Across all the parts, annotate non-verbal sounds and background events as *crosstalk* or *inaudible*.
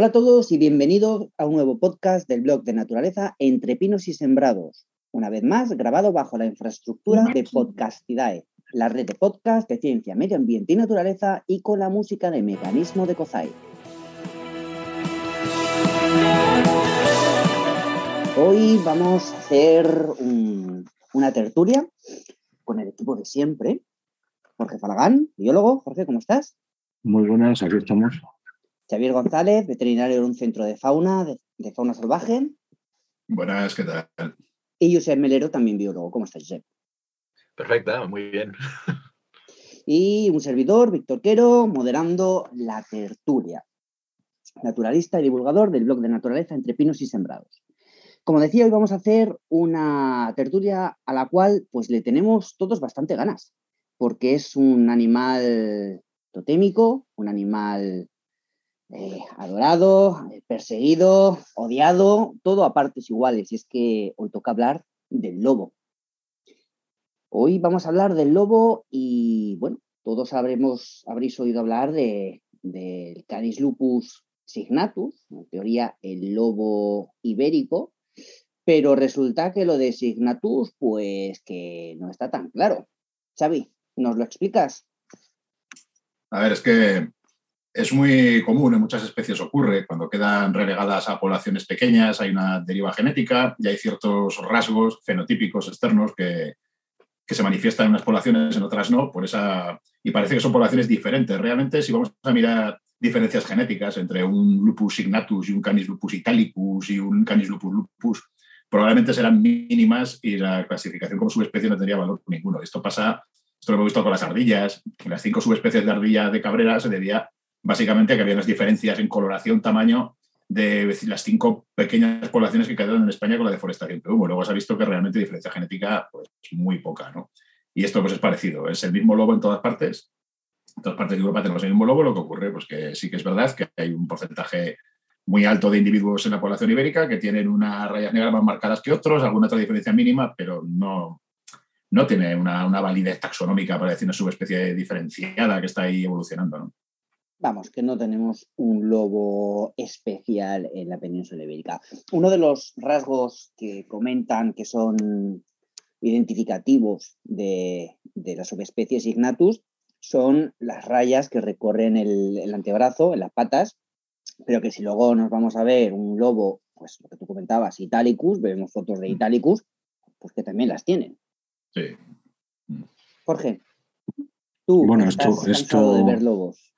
Hola a todos y bienvenidos a un nuevo podcast del blog de naturaleza Entre Pinos y Sembrados. Una vez más, grabado bajo la infraestructura de Podcastidae, la red de podcast de ciencia, medio ambiente y naturaleza y con la música de Mecanismo de Cozai. Hoy vamos a hacer una tertulia con el equipo de siempre. Jorge Falagán, biólogo. Jorge, ¿cómo estás? Muy buenas, aquí estamos. Xavier González, veterinario de un centro de fauna, de, fauna salvaje. Buenas, ¿qué tal? Y Josep Melero, también biólogo. ¿Cómo estás, Josep? Perfecta, muy bien. Y un servidor, Víctor Quero, moderando la tertulia. Naturalista y divulgador del blog de naturaleza Entre Pinos y Sembrados. Como decía, hoy vamos a hacer una tertulia a la cual pues le tenemos todos bastante ganas, porque es un animal totémico, un animal eh, adorado, eh, perseguido, odiado, todo a partes iguales. Y es que hoy toca hablar del lobo. Hoy vamos a hablar del lobo y, bueno, todos habremos, habréis oído hablar del de, Canis lupus signatus, en teoría el lobo ibérico, pero resulta que lo de signatus, pues que no está tan claro. Xavi, ¿nos lo explicas? A ver, es que es muy común, en muchas especies ocurre, cuando quedan relegadas a poblaciones pequeñas, hay una deriva genética y hay ciertos rasgos fenotípicos externos que, se manifiestan en unas poblaciones, en otras no, por esa, y parece que son poblaciones diferentes. Realmente, si vamos a mirar diferencias genéticas entre un lupus signatus y un canis lupus italicus y un canis lupus lupus, probablemente serán mínimas y la clasificación como subespecie no tendría valor ninguno. Esto pasa, esto lo hemos visto con las ardillas. Las cinco subespecies de ardilla de cabrera se debía básicamente que había unas diferencias en coloración, tamaño de las cinco pequeñas poblaciones que quedaron en España con la deforestación de humo. Luego se ha visto que realmente diferencia genética pues, muy poca, ¿no? Y esto pues es parecido, es el mismo lobo en todas partes. En todas partes de Europa tenemos el mismo lobo, lo que ocurre pues que sí que es verdad que hay un porcentaje muy alto de individuos en la población ibérica que tienen unas rayas negras más marcadas que otros, alguna otra diferencia mínima, pero no, no tiene una, una validez taxonómica para decir una subespecie diferenciada que está ahí evolucionando. ¿no? Vamos, que no tenemos un lobo especial en la península ibérica. Uno de los rasgos que comentan que son identificativos de, la subespecie Signatus son las rayas que recorren el, antebrazo, en las patas, pero que si luego nos vamos a ver un lobo, pues lo que tú comentabas, Italicus, vemos fotos de mm. Italicus, pues que también las tienen. Sí. Jorge, tú bueno, esto, esto... de ver lobos.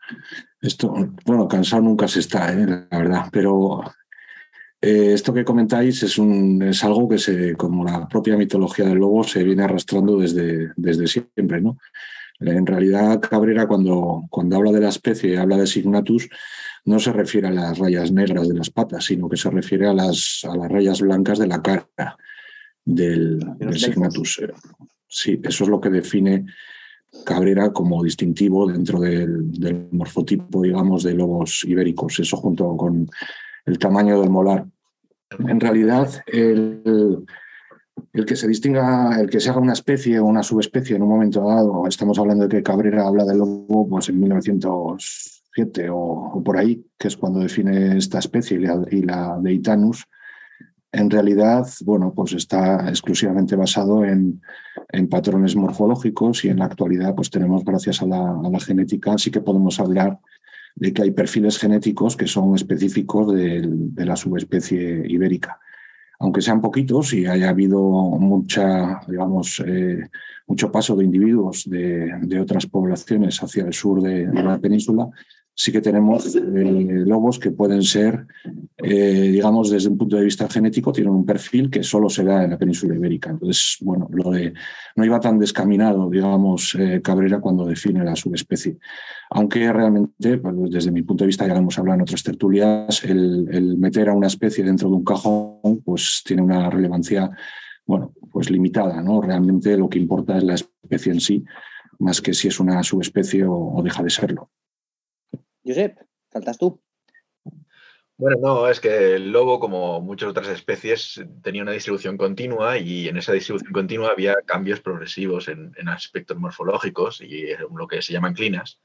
Esto, bueno, cansado nunca se está, ¿eh? la verdad, pero eh, esto que comentáis es, un, es algo que, se, como la propia mitología del lobo, se viene arrastrando desde, desde siempre. ¿no? En realidad, Cabrera, cuando, cuando habla de la especie y habla de Signatus, no se refiere a las rayas negras de las patas, sino que se refiere a las, a las rayas blancas de la cara del, del Signatus. Sí, eso es lo que define Cabrera como distintivo dentro del, morfotipo, digamos, de lobos ibéricos, eso junto con el tamaño del molar. En realidad, el, que se distinga, el que se haga una especie o una subespecie en un momento dado, estamos hablando de que Cabrera habla del lobo pues en 1907 o, por ahí, que es cuando define esta especie y la, y la de Itanus, en realidad, bueno, pues está exclusivamente basado en, patrones morfológicos y en la actualidad, pues tenemos, gracias a la, genética, sí que podemos hablar de que hay perfiles genéticos que son específicos de, la subespecie ibérica. Aunque sean poquitos y haya habido mucha, digamos, eh, mucho paso de individuos de, otras poblaciones hacia el sur de la península, sí que tenemos eh, lobos que pueden ser, eh, digamos, desde un punto de vista genético, tienen un perfil que solo se da en la península ibérica. Entonces, bueno, lo de, no iba tan descaminado, digamos, eh, Cabrera cuando define la subespecie. Aunque realmente, pues, desde mi punto de vista, ya lo hemos hablado en otras tertulias, el, el meter a una especie dentro de un cajón, pues tiene una relevancia, bueno, pues limitada, ¿no? Realmente lo que importa es la especie en sí, más que si es una subespecie o deja de serlo. Josep, faltas tú. Bueno, no, es que el lobo, como muchas otras especies, tenía una distribución continua y en esa distribución continua había cambios progresivos en, aspectos morfológicos y lo que se llaman clinas.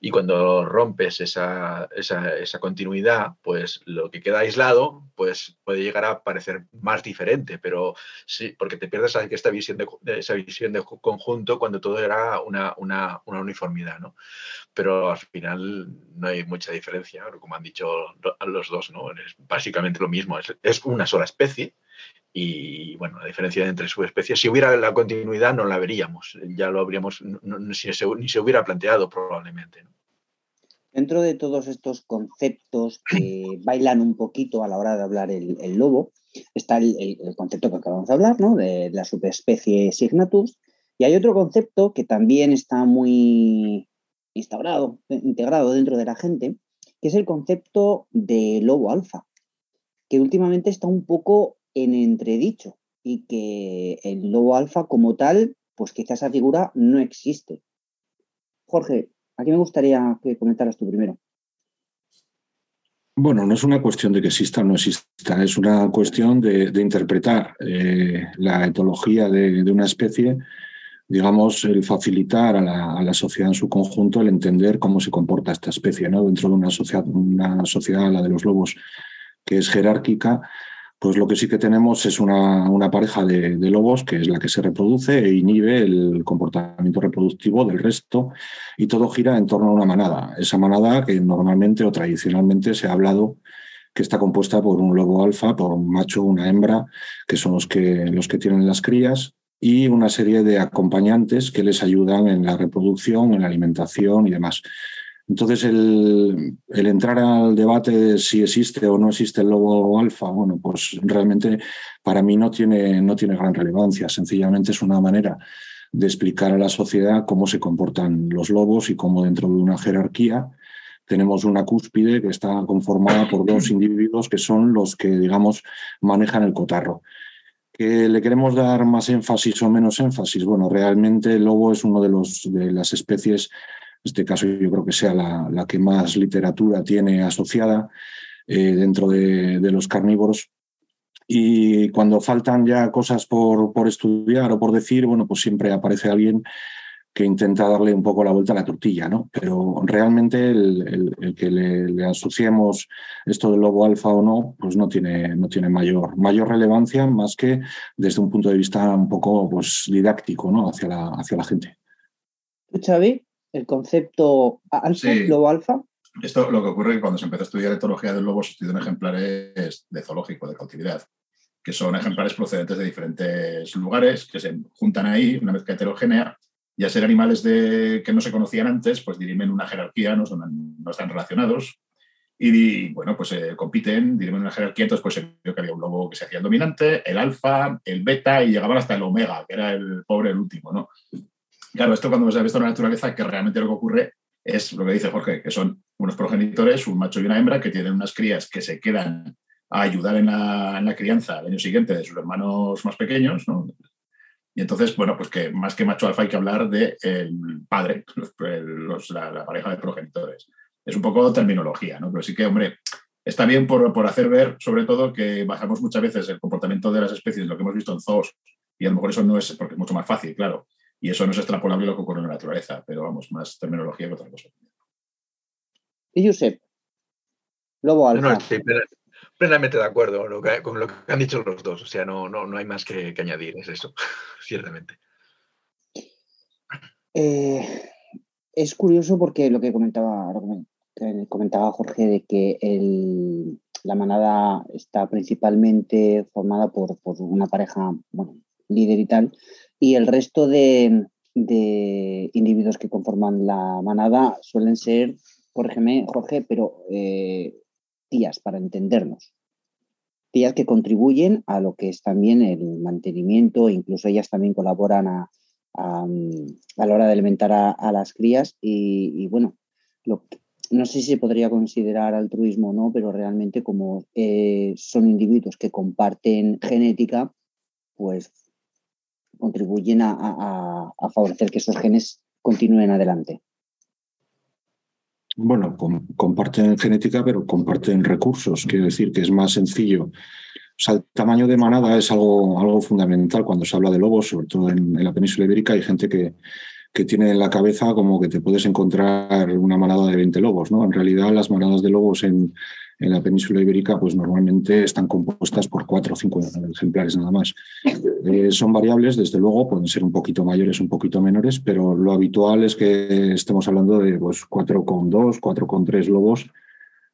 Y cuando rompes esa, esa, continuidad, pues lo que queda aislado pues puede llegar a parecer más diferente, pero sí, porque te pierdes esta visión de, esa visión de conjunto cuando todo era una, una, una uniformidad, ¿no? Pero al final no hay mucha diferencia, como han dicho los dos, ¿no? Es básicamente lo mismo, es, una sola especie y, bueno, la diferencia entre subespecies, si hubiera la continuidad no la veríamos, ya lo habríamos, ni, se, hubiera planteado probablemente. Dentro de todos estos conceptos que *clears throat* bailan un poquito a la hora de hablar el, lobo, está el, concepto que acabamos de hablar, ¿no? De la subespecie Signatus, y hay otro concepto que también está muy instaurado, integrado dentro de la gente, que es el concepto de lobo alfa, que últimamente está un poco en entredicho y que el lobo alfa como tal, pues quizás esa figura no existe. Jorge, aquí me gustaría que comentaras tú primero. Bueno, no es una cuestión de que exista o no exista, es una cuestión de, interpretar eh, la etología de, una especie digamos, el facilitar a la, sociedad en su conjunto el entender cómo se comporta esta especie, ¿no? Dentro de una sociedad, una sociedad, la de los lobos, que es jerárquica, pues lo que sí que tenemos es una, una pareja de, lobos que es la que se reproduce e inhibe el comportamiento reproductivo del resto y todo gira en torno a una manada. Esa manada que normalmente o tradicionalmente se ha hablado que está compuesta por un lobo alfa, por un macho, una hembra, que son los que, los que tienen las crías, y una serie de acompañantes que les ayudan en la reproducción, en la alimentación y demás. Entonces, el, entrar al debate de si existe o no existe el lobo alfa, bueno, pues realmente para mí no tiene, no tiene gran relevancia. Sencillamente es una manera de explicar a la sociedad cómo se comportan los lobos y cómo dentro de una jerarquía tenemos una cúspide que está conformada por dos individuos que son los que, digamos, manejan el cotarro. ¿Que le queremos dar más énfasis o menos énfasis? Bueno, realmente el lobo es uno de, los, de las especies, este caso yo creo que sea la, que más literatura tiene asociada eh, dentro de, de, los carnívoros. Y cuando faltan ya cosas por, por estudiar o por decir, bueno, pues siempre aparece alguien que intenta darle un poco la vuelta a la tortilla, ¿no? Pero realmente el, que le, asociemos esto del lobo alfa o no, pues no tiene, no tiene mayor, mayor relevancia más que desde un punto de vista un poco pues, didáctico, ¿no? Hacia la, hacia la gente. Xavi, el concepto alfa, lobo alfa. Esto lo que ocurre cuando se empezó a estudiar etología del lobo se estudian ejemplares de zoológico, de cautividad, que son ejemplares procedentes de diferentes lugares que se juntan ahí, una mezcla heterogénea, y a ser animales de, que no se conocían antes, pues dirimen una jerarquía, no, son, no están relacionados. Y, bueno, pues eh, compiten, dirimen una jerarquía, entonces pues se vio que había un lobo que se hacía el dominante, el alfa, el beta y llegaban hasta el omega, que era el pobre, el último, ¿no? Claro, esto cuando ha visto en la naturaleza, que realmente lo que ocurre es lo que dice Jorge, que son unos progenitores, un macho y una hembra, que tienen unas crías que se quedan a ayudar en la, crianza al año siguiente de sus hermanos más pequeños, ¿no? Y entonces, bueno, pues que más que macho alfa hay que hablar el padre, la, pareja de progenitores. Es un poco terminología, ¿no? Pero sí que, hombre, está bien por, por, hacer ver, sobre todo, que bajamos muchas veces el comportamiento de las especies, lo que hemos visto en zoos, y a lo mejor eso no es, porque es mucho más fácil, claro, y eso no es extrapolable lo que ocurre en la naturaleza, pero vamos, más terminología que otra cosa. Y Josep, lobo alfa plenamente de acuerdo con lo, que, han dicho los dos. O sea, no, no, no hay más que, añadir, es eso, *laughs* ciertamente. Eh, es curioso porque lo que comentaba, comentaba Jorge de que la manada está principalmente formada por, una pareja bueno, líder y tal, y el resto de, individuos que conforman la manada suelen ser, corrígeme, Jorge, pero eh, tías, para entendernos. Tías que contribuyen a lo que es también el mantenimiento, incluso ellas también colaboran a, la hora de alimentar a, las crías y, bueno, no sé si se podría considerar altruismo o no, pero realmente como eh, son individuos que comparten genética, pues contribuyen a, favorecer que esos genes continúen adelante. Bueno, comparten genética, pero comparten recursos. Quiero decir que es más sencillo. O sea, el tamaño de manada es algo, algo fundamental cuando se habla de lobos, sobre todo en, en la península ibérica. Hay gente que, que tiene en la cabeza como que te puedes encontrar una manada de 20 lobos. ¿no? En realidad, las manadas de lobos en, en la península ibérica pues normalmente están compuestas por cuatro o cinco ejemplares nada más. Eh, son variables, desde luego, pueden ser un poquito mayores, un poquito menores, pero lo habitual es que estemos hablando de pues, 4,2, 4,3 lobos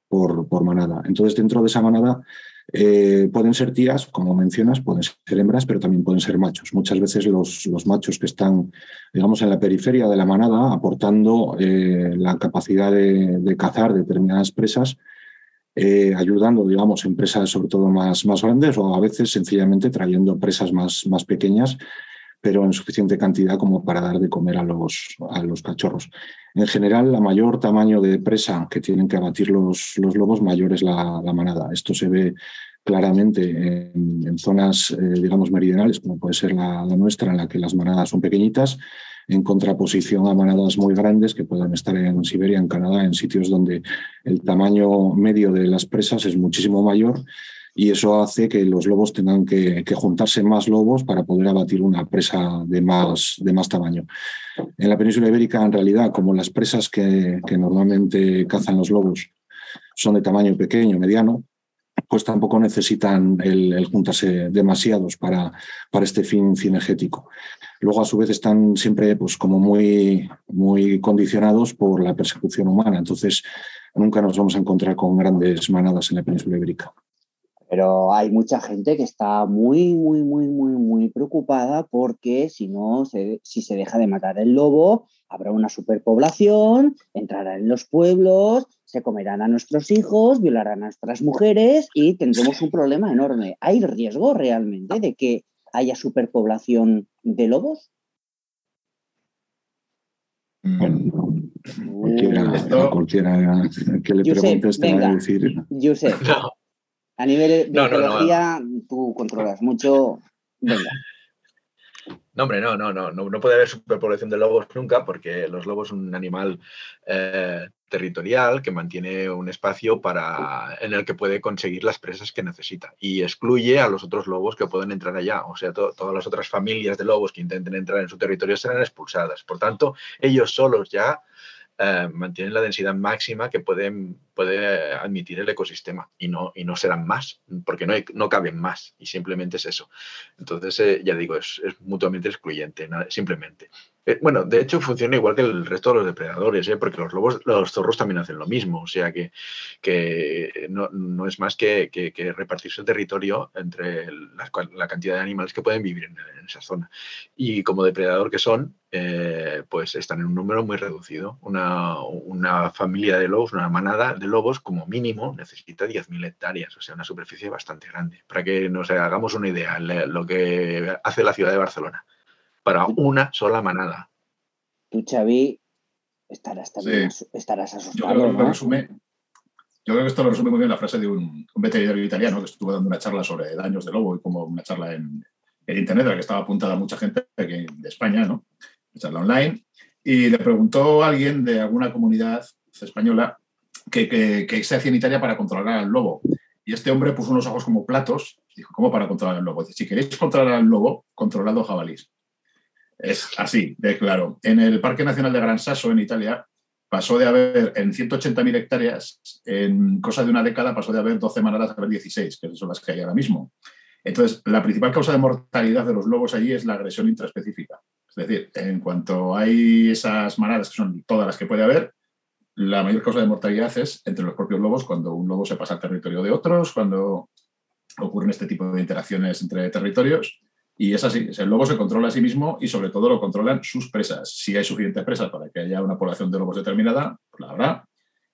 por, por manada. Entonces, dentro de esa manada eh, pueden ser tías, como mencionas, pueden ser hembras, pero también pueden ser machos. Muchas veces los, los machos que están, digamos, en la periferia de la manada, aportando eh, la capacidad de, cazar determinadas presas, eh, ayudando, digamos, empresas sobre todo más, más grandes o a veces sencillamente trayendo presas más, más pequeñas, pero en suficiente cantidad como para dar de comer a los, a los cachorros. En general, la mayor tamaño de presa que tienen que abatir los, los lobos, mayor es la, manada. Esto se ve claramente en, zonas, eh, digamos, meridionales, como puede ser la, nuestra, en la que las manadas son pequeñitas, en contraposición a manadas muy grandes que puedan estar en Siberia, en Canadá, en sitios donde el tamaño medio de las presas es muchísimo mayor y eso hace que los lobos tengan que, juntarse más lobos para poder abatir una presa de más, de más tamaño. En la península ibérica, en realidad, como las presas que, normalmente cazan los lobos son de tamaño pequeño, mediano, pues tampoco necesitan el, juntarse demasiados para, para este fin cinegético. Luego, a su vez, están siempre pues, como muy, muy condicionados por la persecución humana. Entonces, nunca nos vamos a encontrar con grandes manadas en la península ibérica. Pero hay mucha gente que está muy, muy, muy, muy, muy preocupada porque si no, si se deja de matar el lobo, habrá una superpoblación, entrarán en los pueblos, se comerán a nuestros hijos, violarán a nuestras mujeres y tendremos un problema enorme. ¿Hay riesgo realmente de que haya superpoblación de lobos? cualquiera, que le preguntes te va a decir. *laughs* A nivel de ecología, tú controlas mucho. Venga. No, hombre, no, no, no, no, puede haber superpoblación de lobos nunca porque los lobos son un animal eh, territorial que mantiene un espacio para, en el que puede conseguir las presas que necesita y excluye a los otros lobos que pueden entrar allá. O sea, todas las otras familias de lobos que intenten entrar en su territorio serán expulsadas. Por tanto, ellos solos ya eh, mantienen la densidad máxima que pueden, puede admitir el ecosistema y no, y no serán más, porque no, no caben más y simplemente es eso. Entonces, eh, ya digo, es mutuamente excluyente, simplemente. Eh, bueno, de hecho funciona igual que el resto de los depredadores, ¿eh? porque los lobos, los zorros también hacen lo mismo, o sea que, no, es más que, que, repartir su territorio entre la, cantidad de animales que pueden vivir en, esa zona. Y como depredador que son, eh, pues están en un número muy reducido. Una, una, familia de lobos, una manada de lobos, como mínimo, necesita 10.000 hectáreas, o sea, una superficie bastante grande. Para que nos hagamos una idea, lo que hace la ciudad de Barcelona para una sola manada. Tú, Xavi, estarás también estarás asustado. Yo creo, que esto lo resume muy bien la frase de un, veterinario italiano que estuvo dando una charla sobre daños de lobo y como una charla en, internet, a la que estaba apuntada mucha gente de España, ¿no? Una charla online. Y le preguntó a alguien de alguna comunidad española que, se hacía en Italia para controlar al lobo. Y este hombre puso unos ojos como platos. Dijo, ¿cómo para controlar al lobo? Dice, si queréis controlar al lobo, controlado jabalís. Es así, de claro. En el Parque Nacional de Gran Sasso, en Italia, pasó de haber en 180.000 hectáreas, en cosa de una década pasó de haber 12 manadas a haber 16, que son las que hay ahora mismo. Entonces, la principal causa de mortalidad de los lobos allí es la agresión intraespecífica. Es decir, en cuanto hay esas manadas, que son todas las que puede haber, la mayor causa de mortalidad es entre los propios lobos, cuando un lobo se pasa al territorio de otros, cuando ocurren este tipo de interacciones entre territorios. Y es así, el lobo se controla a sí mismo y sobre todo lo controlan sus presas. Si hay suficientes presas para que haya una población de lobos determinada, pues la habrá.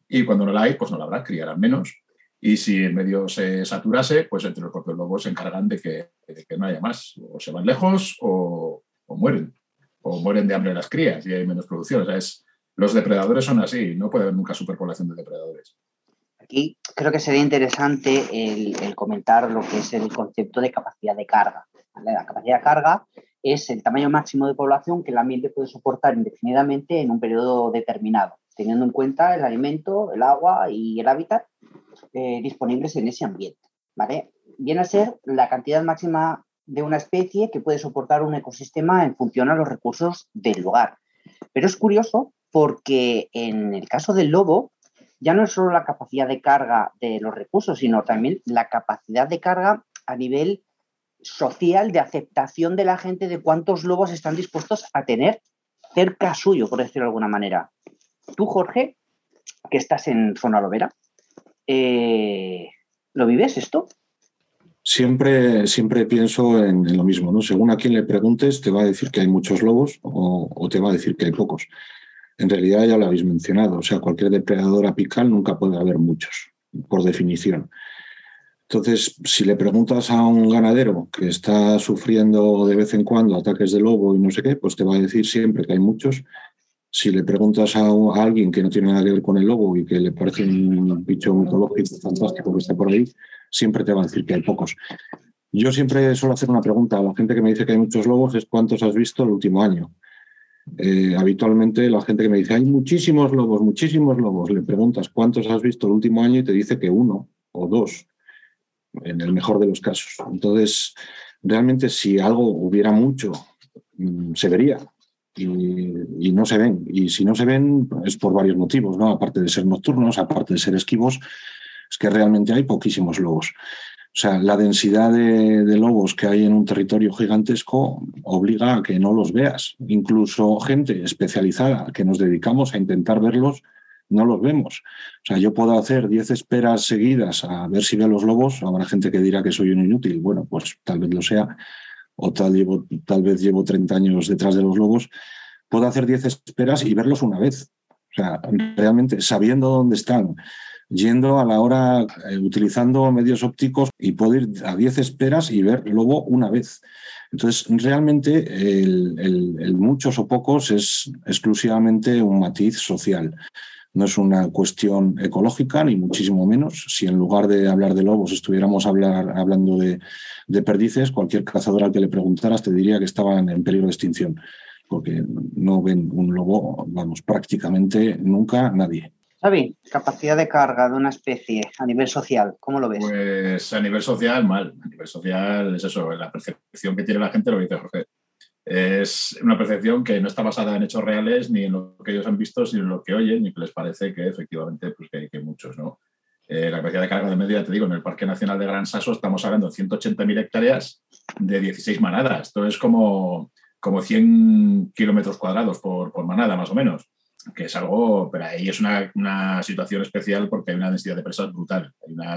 Y cuando no la hay, pues no la habrá, criarán menos. Y si en medio se saturase, pues entre los propios lobos se encargan de que, que no haya más. O se van lejos o, mueren. O mueren de hambre las crías y hay menos producción. es, los depredadores son así, no puede haber nunca superpoblación de depredadores. Aquí creo que sería interesante el comentar lo que es el concepto de capacidad de carga. La capacidad de carga es el tamaño máximo de población que el ambiente puede soportar indefinidamente en un periodo determinado. teniendo en cuenta el alimento, el agua y el hábitat eh, disponibles en ese ambiente. ¿vale? Viene a ser la cantidad máxima de una especie que puede soportar un ecosistema en función a los recursos del lugar. Pero es curioso porque en el caso del lobo, ya no es solo la capacidad de carga de los recursos, sino también la capacidad de carga a nivel social de aceptación de la gente de cuántos lobos están dispuestos a tener cerca suyo, por decirlo de alguna manera. Tú, Jorge, que estás en zona lobera, eh, ¿lo vives esto? Siempre, siempre pienso en, lo mismo, ¿no? Según a quien le preguntes, te va a decir que hay muchos lobos o, te va a decir que hay pocos. En realidad ya lo habéis mencionado, o sea, cualquier depredador apical nunca puede haber muchos, por definición. Entonces, si le preguntas a un ganadero que está sufriendo de vez en cuando ataques de lobo y no sé qué, pues te va a decir siempre que hay muchos. Si le preguntas a, alguien que no tiene nada que ver con el lobo y que le parece un bicho mitológico fantástico que está por ahí, siempre te va a decir que hay pocos. Yo siempre suelo hacer una pregunta a la gente que me dice que hay muchos lobos, es cuántos has visto el último año. Eh, habitualmente la gente que me dice, hay muchísimos lobos, muchísimos lobos, le preguntas cuántos has visto el último año y te dice que uno o dos, en el mejor de los casos. Entonces, realmente si algo hubiera mucho, mm, se vería. Y, y, no se ven. Y si no se ven, es por varios motivos, ¿no? Aparte de ser nocturnos, aparte de ser esquivos, es que realmente hay poquísimos lobos. O sea, la densidad de, lobos que hay en un territorio gigantesco obliga a que no los veas. Incluso gente especializada que nos dedicamos a intentar verlos, no los vemos. O sea, yo puedo hacer 10 esperas seguidas a ver si veo los lobos. Habrá gente que dirá que soy un inútil. Bueno, pues tal vez lo sea. O tal, tal vez llevo 30 años detrás de los lobos. Puedo hacer 10 esperas y verlos una vez. O sea, realmente sabiendo dónde están, yendo a la hora, eh, utilizando medios ópticos y puedo ir a 10 esperas y ver lobo una vez. Entonces, realmente el, muchos o pocos es exclusivamente un matiz social. No es una cuestión ecológica, ni muchísimo menos. Si en lugar de hablar de lobos estuviéramos hablar, hablando de, de perdices, cualquier cazador al que le preguntaras te diría que estaban en peligro de extinción, porque no ven un lobo, vamos, prácticamente nunca nadie. Xavi, capacidad de carga de una especie a nivel social, ¿cómo lo ves? Pues a nivel social, mal. A nivel social es eso, la percepción que tiene la gente, lo que dice Jorge. Es una percepción que no está basada en hechos reales, ni en lo que ellos han visto, sino en lo que oyen, ni que les parece que efectivamente pues, que, hay muchos. ¿no? Eh, la capacidad de carga de media, te digo, en el Parque Nacional de Gran Saso estamos hablando de 180.000 hectáreas de 16 manadas. Esto es como, como 100 kilómetros cuadrados por, por manada, más o menos que es algo, pero ahí es una, situación especial porque hay una densidad de presas brutal. Hay una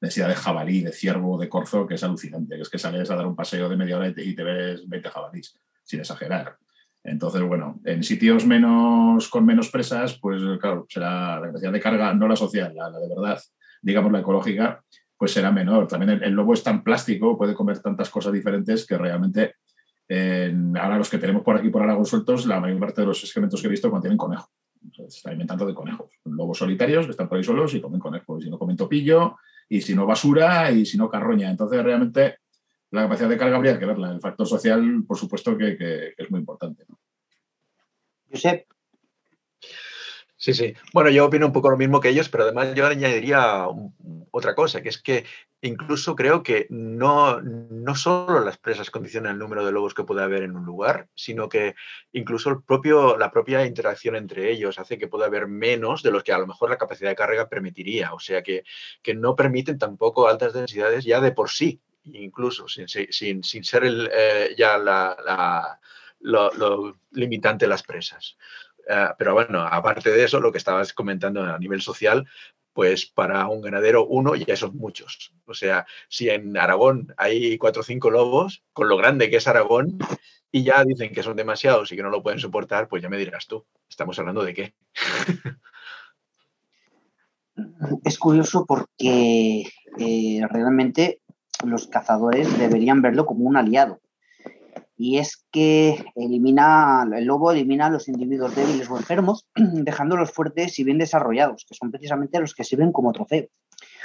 densidad de jabalí, de ciervo, de corzo que es alucinante. es que sales a dar un paseo de media hora y te, ves 20 jabalís, sin exagerar. Entonces, bueno, en sitios menos con menos presas, pues claro, será la capacidad de carga, no la social, la, de verdad, digamos la ecológica, pues será menor. También el lobo es tan plástico, puede comer tantas cosas diferentes que realmente ahora los que tenemos por aquí por Aragón sueltos, la mayor parte de los excrementos que he visto contienen conejo. se está alimentando de conejos. Lobos solitarios que están por ahí solos y comen conejos. Y si no comen topillo, y si no basura, y si no carroña. Entonces, realmente, la capacidad de carga habría que verla. El factor social, por supuesto, que, es muy importante. ¿no? Josep. Sí, sí. Bueno, yo opino un poco lo mismo que ellos, pero además yo añadiría otra cosa, que es que incluso creo que no, no solo las presas condicionan el número de lobos que puede haber en un lugar, sino que incluso el propio, la propia interacción entre ellos hace que pueda haber menos de los que a lo mejor la capacidad de carga permitiría. O sea que, que no permiten tampoco altas densidades ya de por sí, incluso sin, sin, sin ser el, eh, ya la, lo, lo, limitante las presas. Eh, pero bueno, aparte de eso, lo que estabas comentando a nivel social, pues para un ganadero uno ya son muchos. O sea, si en Aragón hay cuatro o cinco lobos, con lo grande que es Aragón, y ya dicen que son demasiados y que no lo pueden soportar, pues ya me dirás tú, ¿estamos hablando de qué? *laughs* Es curioso porque eh, realmente los cazadores deberían verlo como un aliado y es que elimina, el lobo elimina a los individuos débiles o enfermos, *clears throat* dejándolos fuertes y bien desarrollados, que son precisamente los que sirven como trofeo.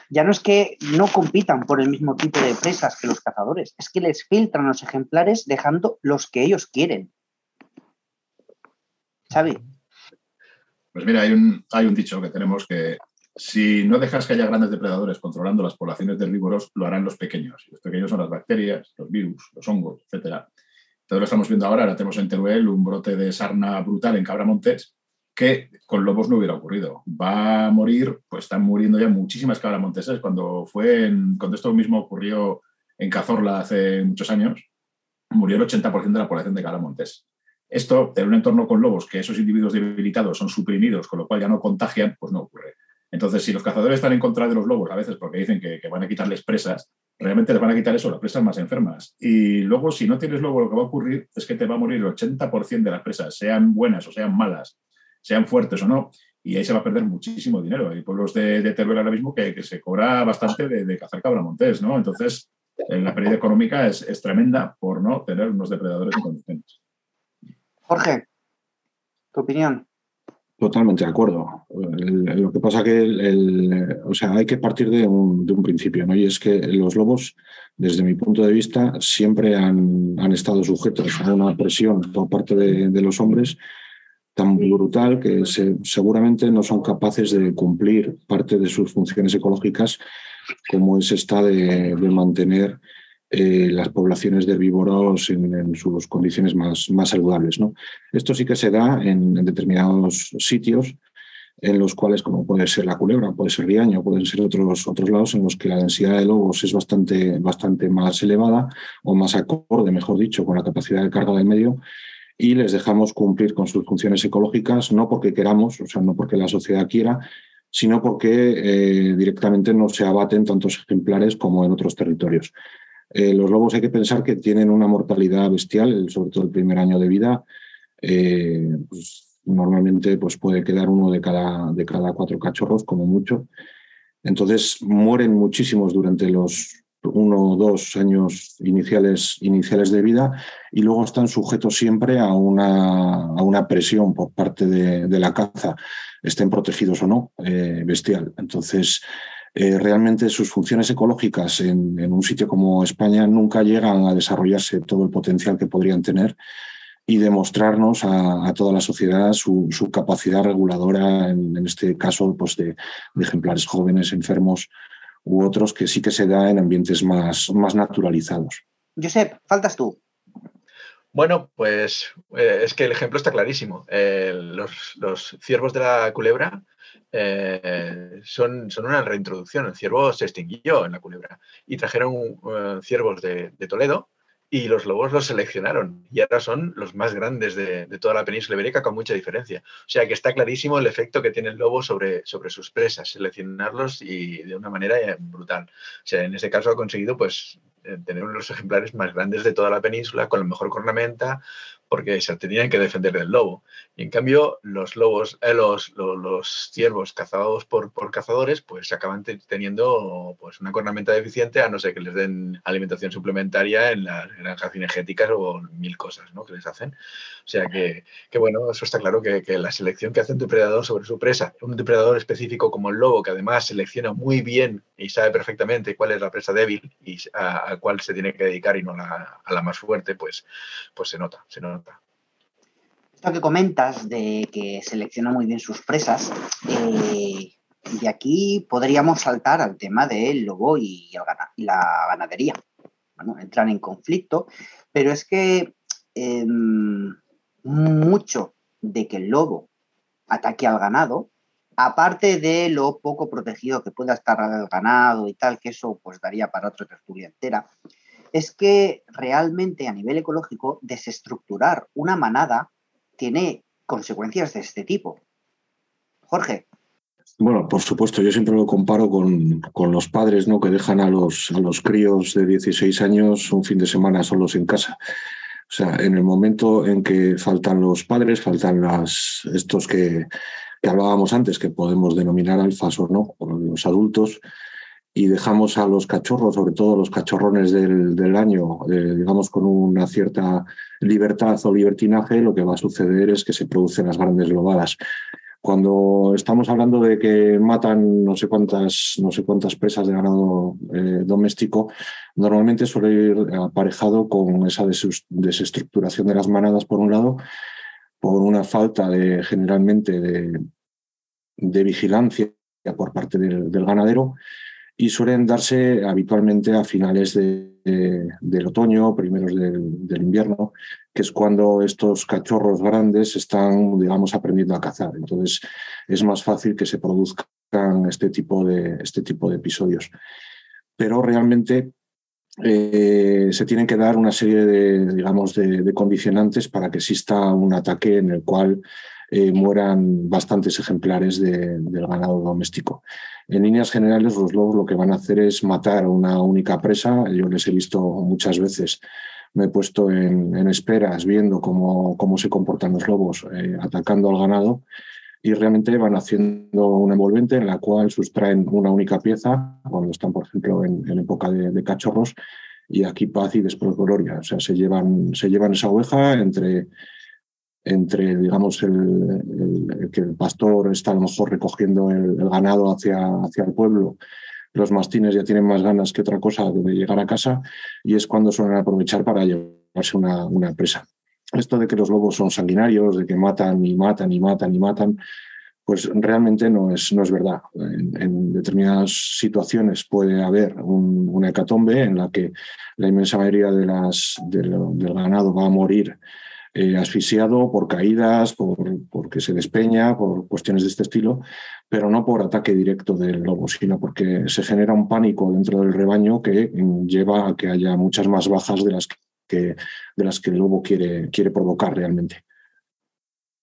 Ya no es que no compitan por el mismo tipo de presas que los cazadores, es que les filtran los ejemplares dejando los que ellos quieren. ¿Sabe? Pues mira, hay un, hay un dicho que tenemos que si no dejas que haya grandes depredadores controlando las poblaciones de herbívoros, lo harán los pequeños. Los pequeños son las bacterias, los virus, los hongos, etc. Todo lo estamos viendo ahora. Ahora tenemos en Teruel un brote de sarna brutal en Cabramontes que con lobos no hubiera ocurrido. Va a morir, pues están muriendo ya muchísimas cabramonteses. Cuando, fue cuando esto mismo ocurrió en Cazorla hace muchos años, murió el 80% de la población de cabramontes. Esto, en un entorno con lobos, que esos individuos debilitados son suprimidos, con lo cual ya no contagian, pues no ocurre. Entonces, si los cazadores están en contra de los lobos a veces porque dicen que, van a quitarles presas, realmente les van a quitar eso, las presas más enfermas. Y luego, si no tienes lobo, lo que va a ocurrir es que te va a morir el 80% de las presas, sean buenas o sean malas, sean fuertes o no, y ahí se va a perder muchísimo dinero. Hay pueblos de, de Teruel ahora mismo que, se cobra bastante de, de cazar cabramontés, ¿no? Entonces, la pérdida económica es, es tremenda por no tener unos depredadores en. Jorge, tu opinión. Totalmente de acuerdo. lo que pasa que o sea, hay que partir de un, principio, ¿no? Y es que los lobos, desde mi punto de vista, siempre han, han estado sujetos a una presión por parte de, los hombres tan brutal que seguramente no son capaces de cumplir parte de sus funciones ecológicas como es esta de, de mantener eh, las poblaciones de herbívoros en, sus condiciones más, más saludables. ¿no? Esto sí que se da en, determinados sitios en los cuales, como puede ser la culebra, puede ser Riaño, pueden ser otros, otros lados en los que la densidad de lobos es bastante, bastante más elevada o más acorde, mejor dicho, con la capacidad de carga del medio y les dejamos cumplir con sus funciones ecológicas, no porque queramos, o sea, no porque la sociedad quiera, sino porque eh, directamente no se abaten tantos ejemplares como en otros territorios. Eh, los lobos hay que pensar que tienen una mortalidad bestial, sobre todo el primer año de vida. Eh, pues, normalmente pues puede quedar uno de cada, de cada cuatro cachorros, como mucho. Entonces mueren muchísimos durante los uno o dos años iniciales, iniciales de vida y luego están sujetos siempre a una, a una presión por parte de, la caza, estén protegidos o no, eh, bestial. Entonces, eh, realmente sus funciones ecológicas en, un sitio como España nunca llegan a desarrollarse todo el potencial que podrían tener y demostrarnos a, toda la sociedad su, capacidad reguladora, en, este caso pues de, ejemplares jóvenes, enfermos u otros que sí que se da en ambientes más, más naturalizados. Josep, faltas tú. Bueno, pues eh, es que el ejemplo está clarísimo. Eh, los, los, ciervos de la culebra eh, son, son, una reintroducción. El ciervo se extinguió en la culebra y trajeron uh, ciervos de, Toledo y los lobos los seleccionaron y ahora son los más grandes de, toda la península ibérica con mucha diferencia. O sea que está clarísimo el efecto que tiene el lobo sobre, sobre sus presas, seleccionarlos y de una manera eh, brutal. O sea, en este caso ha conseguido pues eh, tener uno de los ejemplares más grandes de toda la península con la mejor cornamenta, porque se tenían que defender del lobo. Y en cambio, los lobos, eh, los, los, ciervos cazados por, por, cazadores, pues acaban teniendo pues, una cornamenta deficiente, a no ser que les den alimentación suplementaria en las granjas cinegéticas o mil cosas ¿no? que les hacen. O sea que, que bueno, eso está claro que, que, la selección que hace un depredador sobre su presa, un depredador específico como el lobo, que además selecciona muy bien y sabe perfectamente cuál es la presa débil y a, cuál se tiene que dedicar y no a la más fuerte, pues, pues se nota, se nota esto que comentas de que selecciona muy bien sus presas, eh, de aquí podríamos saltar al tema del lobo y, la ganadería. Bueno, entran en conflicto, pero es que em, mucho de que el lobo ataque al ganado, aparte de lo poco protegido que pueda estar el ganado y tal, que eso pues daría para otra tertulia entera, es que realmente a nivel ecológico desestructurar una manada tiene consecuencias de este tipo. Jorge. Bueno, por supuesto, yo siempre lo comparo con, los padres ¿no? que dejan a los, a los críos de 16 años un fin de semana solos en casa. O sea, en el momento en que faltan los padres, faltan las, estos que, que hablábamos antes, que podemos denominar alfas o no, los adultos, y dejamos a los cachorros, sobre todo los cachorrones del, año, eh, digamos, con una cierta libertad o libertinaje, lo que va a suceder es que se producen las grandes lobadas. Cuando estamos hablando de que matan no sé cuántas, no sé cuántas presas de ganado eh, doméstico, normalmente suele ir aparejado con esa desestructuración de las manadas, por un lado, por una falta de generalmente de, vigilancia por parte del, ganadero y suelen darse habitualmente a finales del otoño, primeros del, invierno, que es cuando estos cachorros grandes están, digamos, aprendiendo a cazar. Entonces es más fácil que se produzcan este tipo de, este tipo de episodios. Pero realmente eh, se tienen que dar una serie de, digamos, de, condicionantes para que exista un ataque en el cual eh, mueran bastantes ejemplares del ganado doméstico. En líneas generales, los lobos lo que van a hacer es matar una única presa. Yo les he visto muchas veces, me he puesto en, esperas viendo cómo, cómo, se comportan los lobos eh, atacando al ganado y realmente van haciendo un envolvente en la cual sustraen una única pieza cuando están, por ejemplo, en, época de, cachorros y aquí paz y después gloria. O sea, se llevan, se llevan esa oveja entre, entre digamos, el, que el pastor está a lo mejor recogiendo el, ganado hacia, hacia el pueblo. Los mastines ya tienen más ganas que otra cosa de llegar a casa y es cuando suelen aprovechar para llevarse una, una presa esto de que los lobos son sanguinarios, de que matan y matan y matan y matan, pues realmente no es, no es verdad. En, determinadas situaciones puede haber un, una hecatombe en la que la inmensa mayoría de las, del ganado va a morir eh, asfixiado por caídas, por, porque se despeña, por cuestiones de este estilo, pero no por ataque directo del lobo, sino porque se genera un pánico dentro del rebaño que lleva a que haya muchas más bajas de las que que, de las que el lobo quiere, quiere provocar realmente.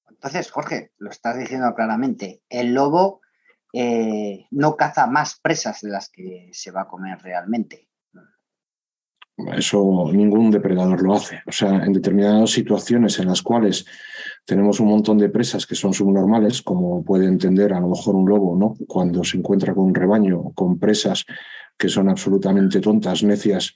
Entonces, Jorge, lo estás diciendo claramente, el lobo eh, no caza más presas de las que se va a comer realmente. Eso ningún depredador lo hace. O sea, en determinadas situaciones en las cuales tenemos un montón de presas que son subnormales, como puede entender a lo mejor un lobo, ¿no? Cuando se encuentra con un rebaño, con presas que son absolutamente tontas, necias,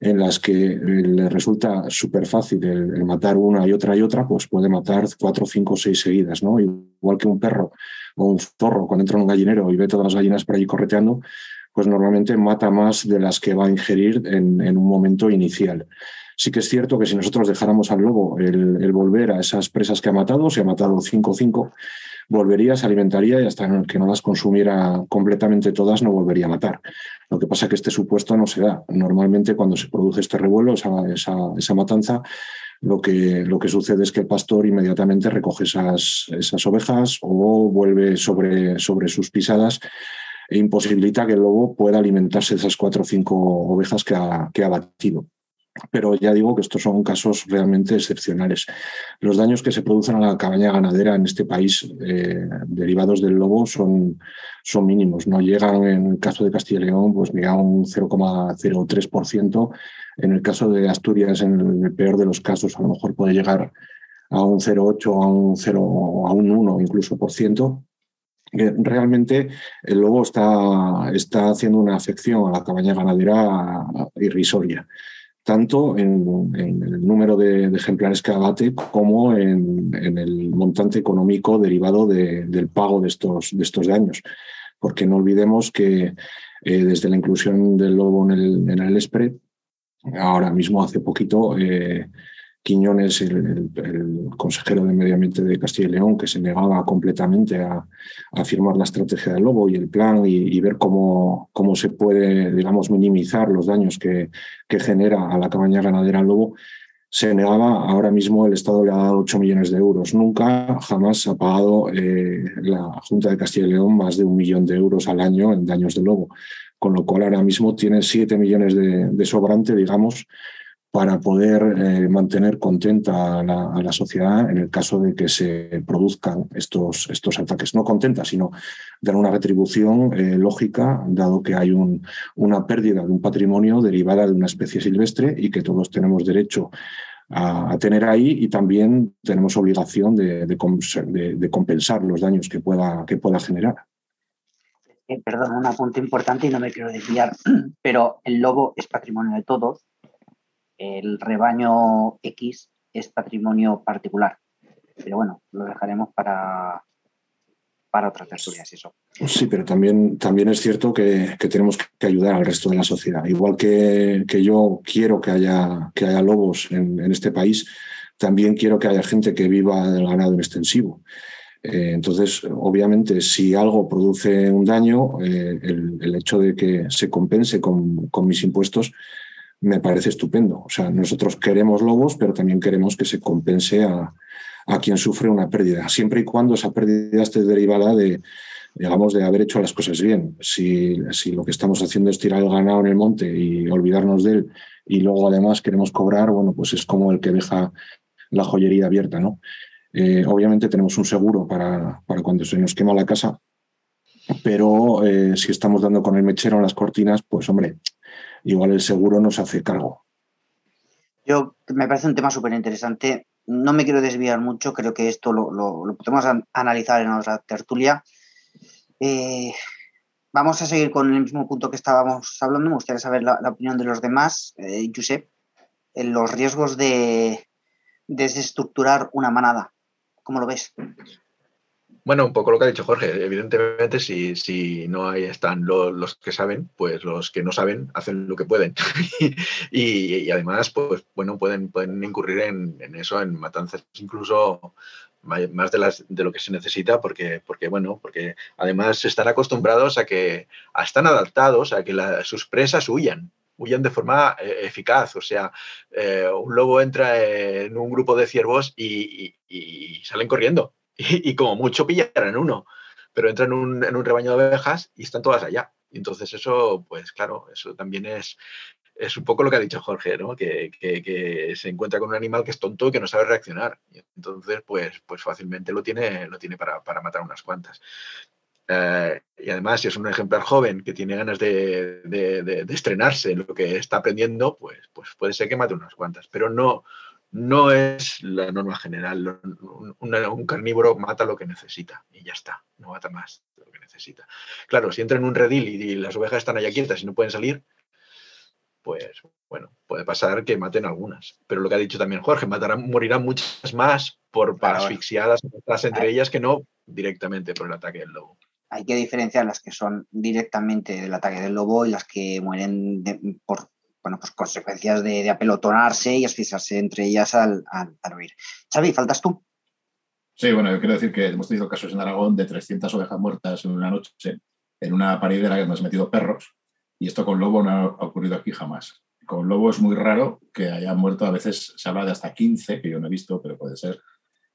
en las que eh, le resulta súper fácil el, matar una y otra y otra, pues puede matar cuatro, cinco, seis seguidas, ¿no? Igual que un perro o un zorro cuando entra en un gallinero y ve todas las gallinas por allí correteando, pues normalmente mata más de las que va a ingerir en, un momento inicial. Sí que es cierto que si nosotros dejáramos al lobo el, volver a esas presas que ha matado, si ha matado cinco o cinco, volvería, se alimentaría y hasta que no las consumiera completamente todas no volvería a matar. Lo que pasa es que este supuesto no se da. Normalmente cuando se produce este revuelo, esa, esa, matanza, lo que, lo que, sucede es que el pastor inmediatamente recoge esas, esas ovejas o vuelve sobre, sobre sus pisadas e imposibilita que el lobo pueda alimentarse de esas cuatro o cinco ovejas que ha, que batido pero ya digo que estos son casos realmente excepcionales. Los daños que se producen a la cabaña ganadera en este país eh, derivados del lobo son, son mínimos, no llegan en el caso de Castilla y León pues a un 0,03%, en el caso de Asturias en el peor de los casos a lo mejor puede llegar a un 0,8, a un 0, a un 1 incluso por ciento. Realmente el lobo está, está haciendo una afección a la cabaña ganadera irrisoria tanto en, el número de, ejemplares que abate como en, el montante económico derivado del pago de estos, de estos daños. Porque no olvidemos que eh, desde la inclusión del lobo en el, en ahora mismo hace poquito eh, Quiñones, el, consejero de Medio Ambiente de Castilla y León, que se negaba completamente a, firmar la estrategia del lobo y el plan y, ver cómo, cómo, se puede, digamos, minimizar los daños que, que genera a la cabaña ganadera el lobo, se negaba. Ahora mismo el Estado le ha dado 8 millones de euros. Nunca, jamás ha pagado eh, la Junta de Castilla y León más de un millón de euros al año en daños de lobo. Con lo cual ahora mismo tiene 7 millones de, de sobrante, digamos, para poder eh, mantener contenta a la, sociedad en el caso de que se produzcan estos, estos ataques. No contenta, sino dar una retribución eh, lógica, dado que hay un, una pérdida de un patrimonio derivada de una especie silvestre y que todos tenemos derecho a, tener ahí y también tenemos obligación de, de, compensar los daños que pueda, que pueda generar. Eh, perdón, un apunte importante y no me quiero desviar, *clears throat* pero el lobo es patrimonio de todos el rebaño X es patrimonio particular. Pero bueno, lo dejaremos para, para otras tertulias eso. Sí, pero también, también es cierto que, tenemos que ayudar al resto de la sociedad. Igual que, que yo quiero que haya, que haya lobos en, este país, también quiero que haya gente que viva del ganado en extensivo. Eh, entonces, obviamente, si algo produce un daño, eh, el, hecho de que se compense con, mis impuestos me parece estupendo. O sea, nosotros queremos lobos, pero también queremos que se compense a, quien sufre una pérdida, siempre y cuando esa pérdida esté derivada de, digamos, de haber hecho las cosas bien. Si, si lo que estamos haciendo es tirar el ganado en el monte y olvidarnos de él y luego además queremos cobrar, bueno, pues es como el que deja la joyería abierta, ¿no? Eh, obviamente tenemos un seguro para, para, cuando se nos quema la casa, pero eh, si estamos dando con el mechero en las cortinas, pues hombre, igual el seguro nos hace cargo. Yo me parece un tema súper interesante. No me quiero desviar mucho, creo que esto lo, podemos analizar en nuestra tertulia. Eh, vamos a seguir con el mismo punto que estábamos hablando. Me gustaría saber la, opinión de los demás. Josep, en los riesgos de desestructurar una manada. ¿Cómo lo ves? Bueno, un poco lo que ha dicho Jorge. Evidentemente, si, si no ahí están los que saben, pues los que no saben hacen lo que pueden. *laughs* y, además, pues bueno, pueden, pueden incurrir en, eso, en matanzas incluso más de, las, de lo que se necesita, porque, porque bueno, porque además están acostumbrados a que están adaptados a que sus presas huyan huyan de forma eh, eficaz. O sea, eh, un lobo entra en un grupo de ciervos y, salen corriendo. Y, como mucho pillarán uno, pero entran en un, en un, rebaño de abejas y están todas allá. Entonces eso, pues claro, eso también es, es un poco lo que ha dicho Jorge, ¿no? Que, que, se encuentra con un animal que es tonto y que no sabe reaccionar. Entonces, pues, pues fácilmente lo tiene, lo tiene para, para matar unas cuantas. Eh, y además, si es un ejemplar joven que tiene ganas de, estrenarse en lo que está aprendiendo, pues, pues puede ser que mate unas cuantas, pero no, no es la norma general. Un, carnívoro mata lo que necesita y ya está, no mata más de lo que necesita. Claro, si entra en un redil y, las ovejas están allá quietas y no pueden salir, pues bueno, puede pasar que maten algunas. Pero lo que ha dicho también Jorge, matarán, morirán muchas más por asfixiadas entre ellas que no directamente por el ataque del lobo hay que diferenciar las que son directamente del ataque del lobo y las que mueren por bueno, pues consecuencias de, apelotonarse y asfixiarse entre ellas al, huir. Xavi, ¿faltas tú? Sí, bueno, yo quiero decir que hemos tenido casos en Aragón de 300 ovejas muertas en una noche en una paridera que hemos metido perros y esto con lobo no ha ocurrido aquí jamás. Con lobo es muy raro que hayan muerto, a veces se habla de hasta 15, que yo no he visto, pero puede ser.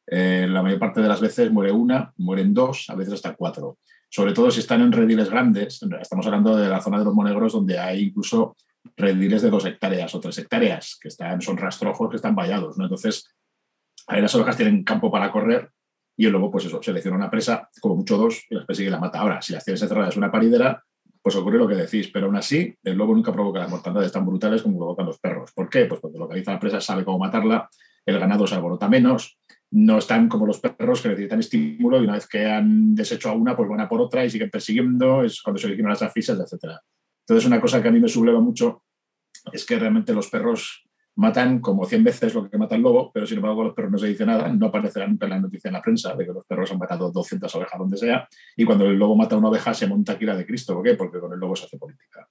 Eh, la mayor parte de las veces muere una, mueren dos, a veces hasta cuatro sobre todo si están en rediles grandes. Estamos hablando de la zona de los monegros donde hay incluso rediles de dos hectáreas o tres hectáreas, que están, son rastrojos que están vallados. ¿no? Entonces, las ovejas tienen campo para correr y lobo, pues eso, selecciona una presa, como mucho dos, y las persigue y la mata. Ahora, si las tienes encerradas en una paridera, pues ocurre lo que decís, pero aún así el lobo nunca provoca las mortandades tan brutales como provocan los perros. ¿Por qué? Pues porque localiza la presa, sabe cómo matarla, el ganado se alborota menos, no están como los perros que necesitan estímulo y una vez que han deshecho a una, pues van a por otra y siguen persiguiendo, es cuando se originan las afisas, etc. Entonces, una cosa que a mí me subleva mucho es que realmente los perros matan como 100 veces lo que mata el lobo, pero sin embargo los perros no se dice nada, no aparecerá nunca la noticia en la prensa de que los perros han matado 200 ovejas donde sea, y cuando el lobo mata una oveja se monta aquí la de Cristo, ¿por qué? Porque con el lobo se hace política.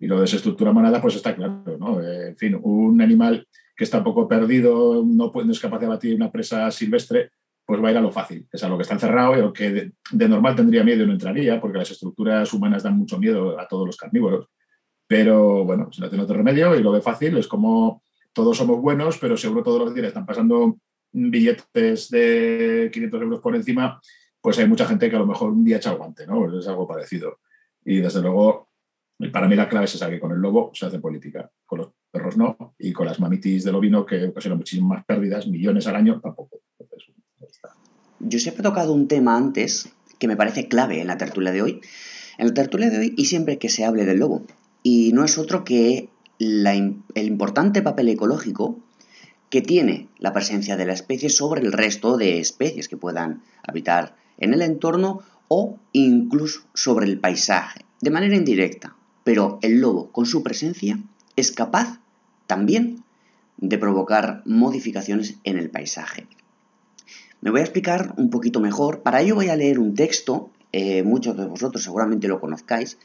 Y lo de esa estructura manada, pues está claro, ¿no? Eh, en fin, un animal que está un poco perdido, no, es capaz de batir una presa silvestre, pues va a ir a lo fácil, es a lo que está encerrado y a lo que de, normal tendría miedo y no entraría, porque las estructuras humanas dan mucho miedo a todos los carnívoros. Pero bueno, si no tiene otro remedio y lo ve fácil, es como todos somos buenos, pero seguro todos los días están pasando billetes de 500 euros por encima, pues hay mucha gente que a lo mejor un día echa guante, ¿no? Es algo parecido. Y desde luego, para mí la clave es esa, que con el lobo se hace política, con los perros no, y con las mamitis del ovino, que ocasionan muchísimas pérdidas, millones al año, tampoco. Yo siempre he tocado un tema antes que me parece clave en la tertulia de hoy. En la tertulia de hoy y siempre que se hable del lobo. Y no es otro que el importante papel ecológico que tiene la presencia de la especie sobre el resto de especies que puedan habitar en el entorno o incluso sobre el paisaje, de manera indirecta. Pero el lobo, con su presencia, es capaz también de provocar modificaciones en el paisaje. Me voy a explicar un poquito mejor. Para ello voy a leer un texto, eh, muchos de vosotros seguramente lo conozcáis,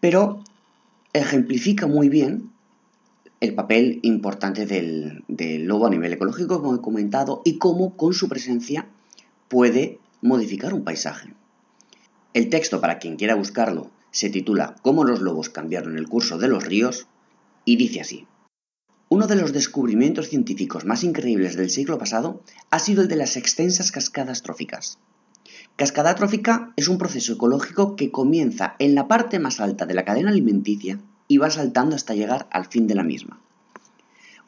pero ejemplifica muy bien el papel importante del, lobo a nivel ecológico, como he comentado, y cómo con su presencia puede modificar un paisaje. El texto, para quien quiera buscarlo, se titula Cómo los lobos cambiaron el curso de los ríos y dice así. Uno de los descubrimientos científicos más increíbles del siglo pasado ha sido el de las extensas cascadas tróficas. Cascada trófica es un proceso ecológico que comienza en la parte más alta de la cadena alimenticia y va saltando hasta llegar al fin de la misma.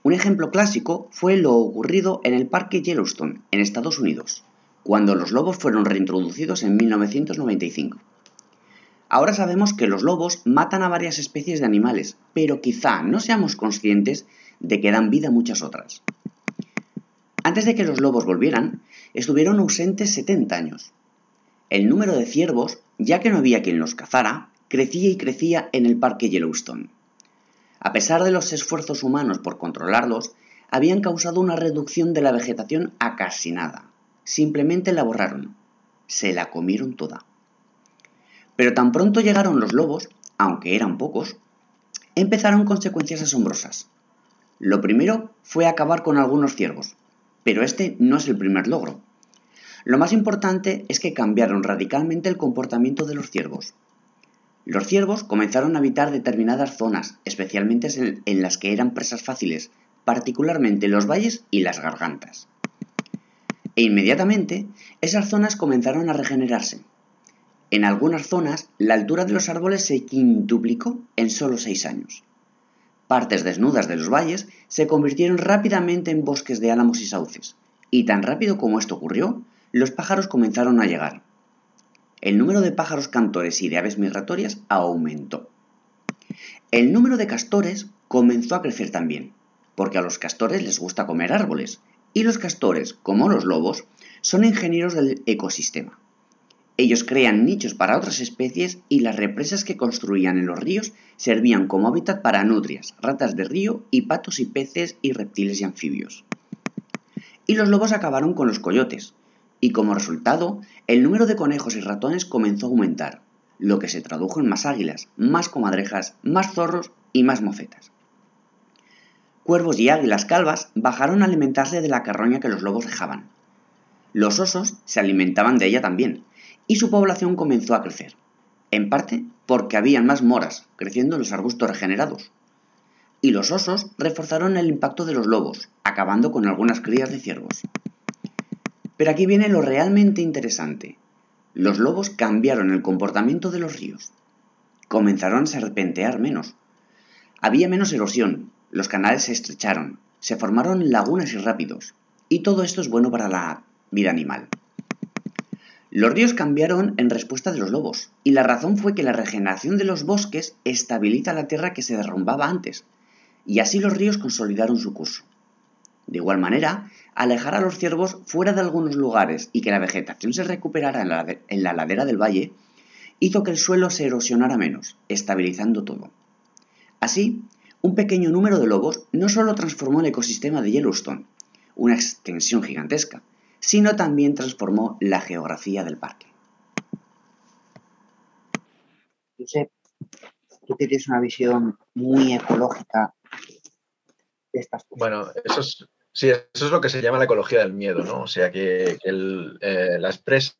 Un ejemplo clásico fue lo ocurrido en el Parque Yellowstone, en Estados Unidos, cuando los lobos fueron reintroducidos en 1995. Ahora sabemos que los lobos matan a varias especies de animales, pero quizá no seamos conscientes de que dan vida a muchas otras. Antes de que los lobos volvieran, estuvieron ausentes 70 años. El número de ciervos, ya que no había quien los cazara, crecía y crecía en el parque Yellowstone. A pesar de los esfuerzos humanos por controlarlos, habían causado una reducción de la vegetación a casi nada. Simplemente la borraron. Se la comieron toda. Pero tan pronto llegaron los lobos, aunque eran pocos, empezaron consecuencias asombrosas. Lo primero fue acabar con algunos ciervos, pero este no es el primer logro. Lo más importante es que cambiaron radicalmente el comportamiento de los ciervos. Los ciervos comenzaron a habitar determinadas zonas, especialmente en las que eran presas fáciles, particularmente los valles y las gargantas. E inmediatamente esas zonas comenzaron a regenerarse. En algunas zonas la altura de los árboles se quintuplicó en solo seis años. Partes desnudas de los valles se convirtieron rápidamente en bosques de álamos y sauces, y tan rápido como esto ocurrió, los pájaros comenzaron a llegar. El número de pájaros cantores y de aves migratorias aumentó. El número de castores comenzó a crecer también, porque a los castores les gusta comer árboles, y los castores, como los lobos, son ingenieros del ecosistema. Ellos crean nichos para otras especies y las represas que construían en los ríos servían como hábitat para nutrias, ratas de río y patos y peces y reptiles y anfibios. Y los lobos acabaron con los coyotes, y como resultado, el número de conejos y ratones comenzó a aumentar, lo que se tradujo en más águilas, más comadrejas, más zorros y más mofetas. Cuervos y águilas calvas bajaron a alimentarse de la carroña que los lobos dejaban. Los osos se alimentaban de ella también, y su población comenzó a crecer, en parte porque habían más moras creciendo en los arbustos regenerados. Y los osos reforzaron el impacto de los lobos, acabando con algunas crías de ciervos. Pero aquí viene lo realmente interesante. Los lobos cambiaron el comportamiento de los ríos. Comenzaron a serpentear menos. Había menos erosión, los canales se estrecharon, se formaron lagunas y rápidos, y todo esto es bueno para la vida animal. Los ríos cambiaron en respuesta de los lobos, y la razón fue que la regeneración de los bosques estabiliza la tierra que se derrumbaba antes, y así los ríos consolidaron su curso. De igual manera, alejar a los ciervos fuera de algunos lugares y que la vegetación se recuperara en la, ladera del valle, hizo que el suelo se erosionara menos, estabilizando todo. Así, un pequeño número de lobos no solo transformó el ecosistema de Yellowstone, una extensión gigantesca, sino también transformó la geografía del parque. Josep, tú tienes una visión muy ecológica de estas cosas. Bueno, eso es, sí, eso es lo que se llama la ecología del miedo, ¿no? O sea, que, eh, las presas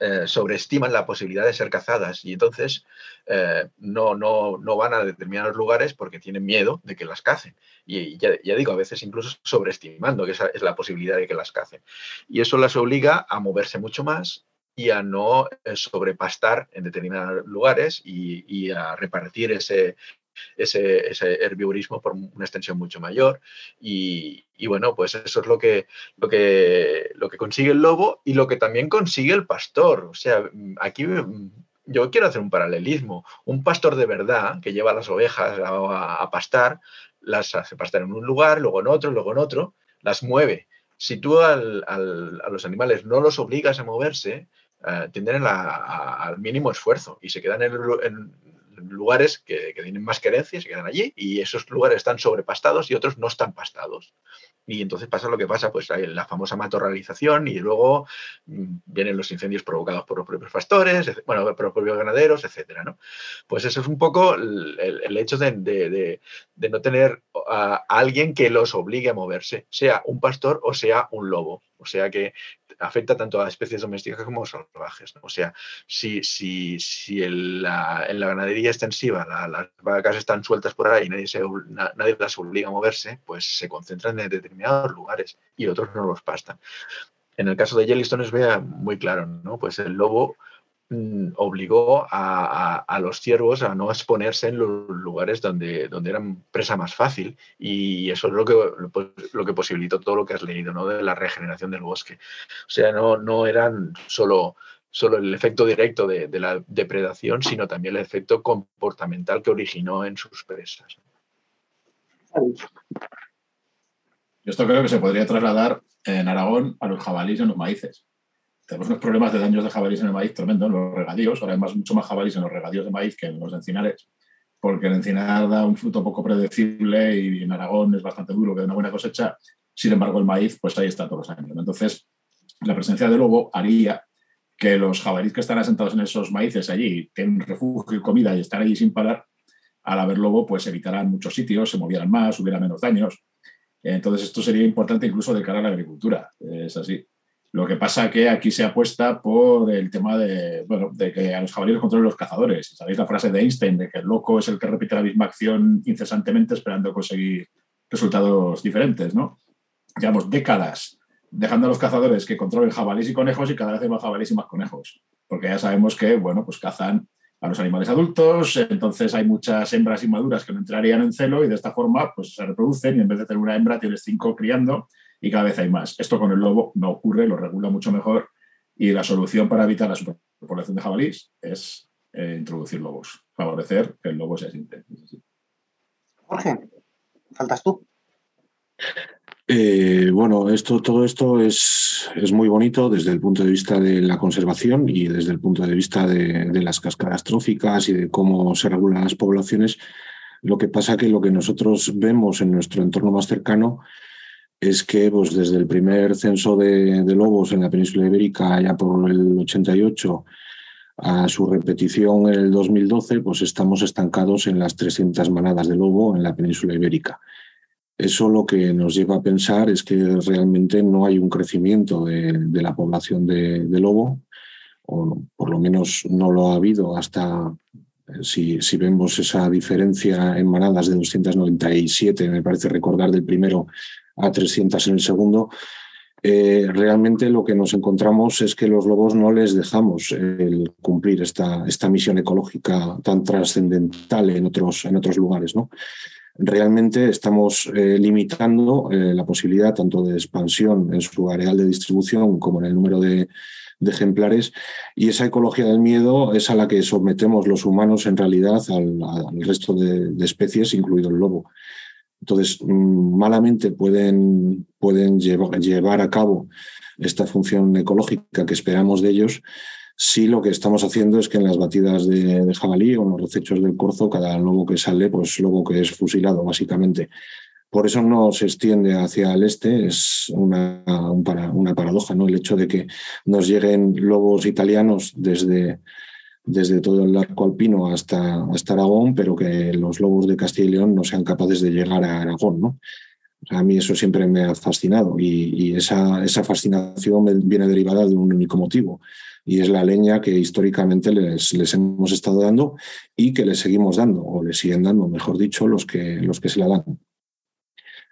eh, sobreestiman la posibilidad de ser cazadas y entonces eh, no, no, no, van a determinados lugares porque tienen miedo de que las cacen. Y ya, digo, a veces incluso sobreestimando que esa es la posibilidad de que las cacen. Y eso las obliga a moverse mucho más y a no eh, sobrepastar en determinados lugares y a repartir ese, ese, herbivorismo por una extensión mucho mayor. Y, bueno, pues eso es lo que, lo, que, lo que consigue el lobo y lo que también consigue el pastor. O sea, aquí yo quiero hacer un paralelismo. Un pastor de verdad que lleva las ovejas a, pastar, las hace pastar en un lugar, luego en otro, luego en otro, las mueve. Si tú a los animales no los obligas a moverse, eh, tienden al mínimo esfuerzo y se quedan en, lugares que, tienen más querencia, se quedan allí y esos lugares están sobrepastados y otros no están pastados. Y entonces pasa lo que pasa, pues hay la famosa matorralización y luego mm, vienen los incendios provocados por los propios pastores, bueno, por los propios ganaderos, etcétera, ¿no? Pues eso es un poco el, hecho de, no tener a alguien que los obligue a moverse, sea un pastor o sea un lobo. O sea que afecta tanto a especies domésticas como salvajes. O sea, si, si, si en, la, ganadería extensiva las vacas están sueltas por ahí y nadie, se, nadie las obliga a moverse, pues se concentran en determinados lugares y otros no los pastan. En el caso de Yellowstone es vea muy claro, ¿no? Pues el lobo obligó a, los ciervos a no exponerse en los lugares donde, donde eran presa más fácil y eso es lo que, pues, lo que posibilitó todo lo que has leído ¿no? de la regeneración del bosque. O sea, no, no eran solo, solo el efecto directo de, la depredación, sino también el efecto comportamental que originó en sus presas. Esto creo que se podría trasladar en Aragón a los jabalíes y los maíces tenemos unos problemas de daños de jabalíes en el maíz tremendo en los regadíos. Ahora hay más, mucho más jabalíes en los regadíos de maíz que en los encinares, porque el encinar da un fruto poco predecible y en Aragón es bastante duro que da una buena cosecha. Sin embargo, el maíz, pues ahí está todos los años. Entonces, la presencia del lobo haría que los jabalíes que están asentados en esos maíces allí tienen refugio y comida y están allí sin parar, al haber lobo, pues evitarán muchos sitios, se movieran más, hubiera menos daños. Entonces, esto sería importante incluso de cara a la agricultura. Es así. Lo que pasa que aquí se apuesta por el tema de, bueno, de que a los jabalíes controlen los cazadores. ¿Sabéis la frase de Einstein de que el loco es el que repite la misma acción incesantemente esperando conseguir resultados diferentes, ¿no? Llevamos décadas dejando a los cazadores que controlen jabalíes y conejos y cada vez hay más jabalíes y más conejos, porque ya sabemos que, bueno, pues cazan a los animales adultos, entonces hay muchas hembras inmaduras que no entrarían en celo y de esta forma pues se reproducen y en vez de tener una hembra tienes cinco criando y cada vez hay más. Esto con el lobo no ocurre, lo regula mucho mejor y la solución para evitar la superpoblación de jabalíes es eh, introducir lobos, favorecer que el lobo se asiente. Jorge, faltas tú. Eh, bueno, esto, todo esto es, es, muy bonito desde el punto de vista de la conservación y desde el punto de vista de, de, las cascadas tróficas y de cómo se regulan las poblaciones. Lo que pasa que lo que nosotros vemos en nuestro entorno más cercano es que pues, desde el primer censo de, lobos en la península ibérica, ya por el 88, a su repetición en el 2012, pues estamos estancados en las 300 manadas de lobo en la península ibérica. Eso lo que nos lleva a pensar es que realmente no hay un crecimiento de, la población de, lobo, o por lo menos no lo ha habido hasta, si, si vemos esa diferencia en manadas de 297, me parece recordar del primero a 300 en el segundo, eh, realmente lo que nos encontramos es que los lobos no les dejamos el cumplir esta, esta misión ecológica tan trascendental en otros, en otros lugares. ¿no? Realmente estamos eh, limitando eh, la posibilidad tanto de expansión en su areal de distribución como en el número de, ejemplares y esa ecología del miedo es a la que sometemos los humanos en realidad al, resto de, de especies, incluido el lobo. Entonces, mm, malamente pueden, pueden llevar, a cabo esta función ecológica que esperamos de ellos si lo que estamos haciendo es que en las batidas de, jabalí o en los recechos del corzo, cada lobo que sale, pues lobo que es fusilado, básicamente. Por eso no se extiende hacia el este, es una, una paradoja, ¿no? El hecho de que nos lleguen lobos italianos desde, desde todo el arco alpino hasta, hasta Aragón, pero que los lobos de Castilla y León no sean capaces de llegar a Aragón. ¿no? a mí eso siempre me ha fascinado y, esa, esa, fascinación viene derivada de un único motivo y es la leña que históricamente les, les, hemos estado dando y que les seguimos dando, o les siguen dando, mejor dicho, los que, los que se la dan.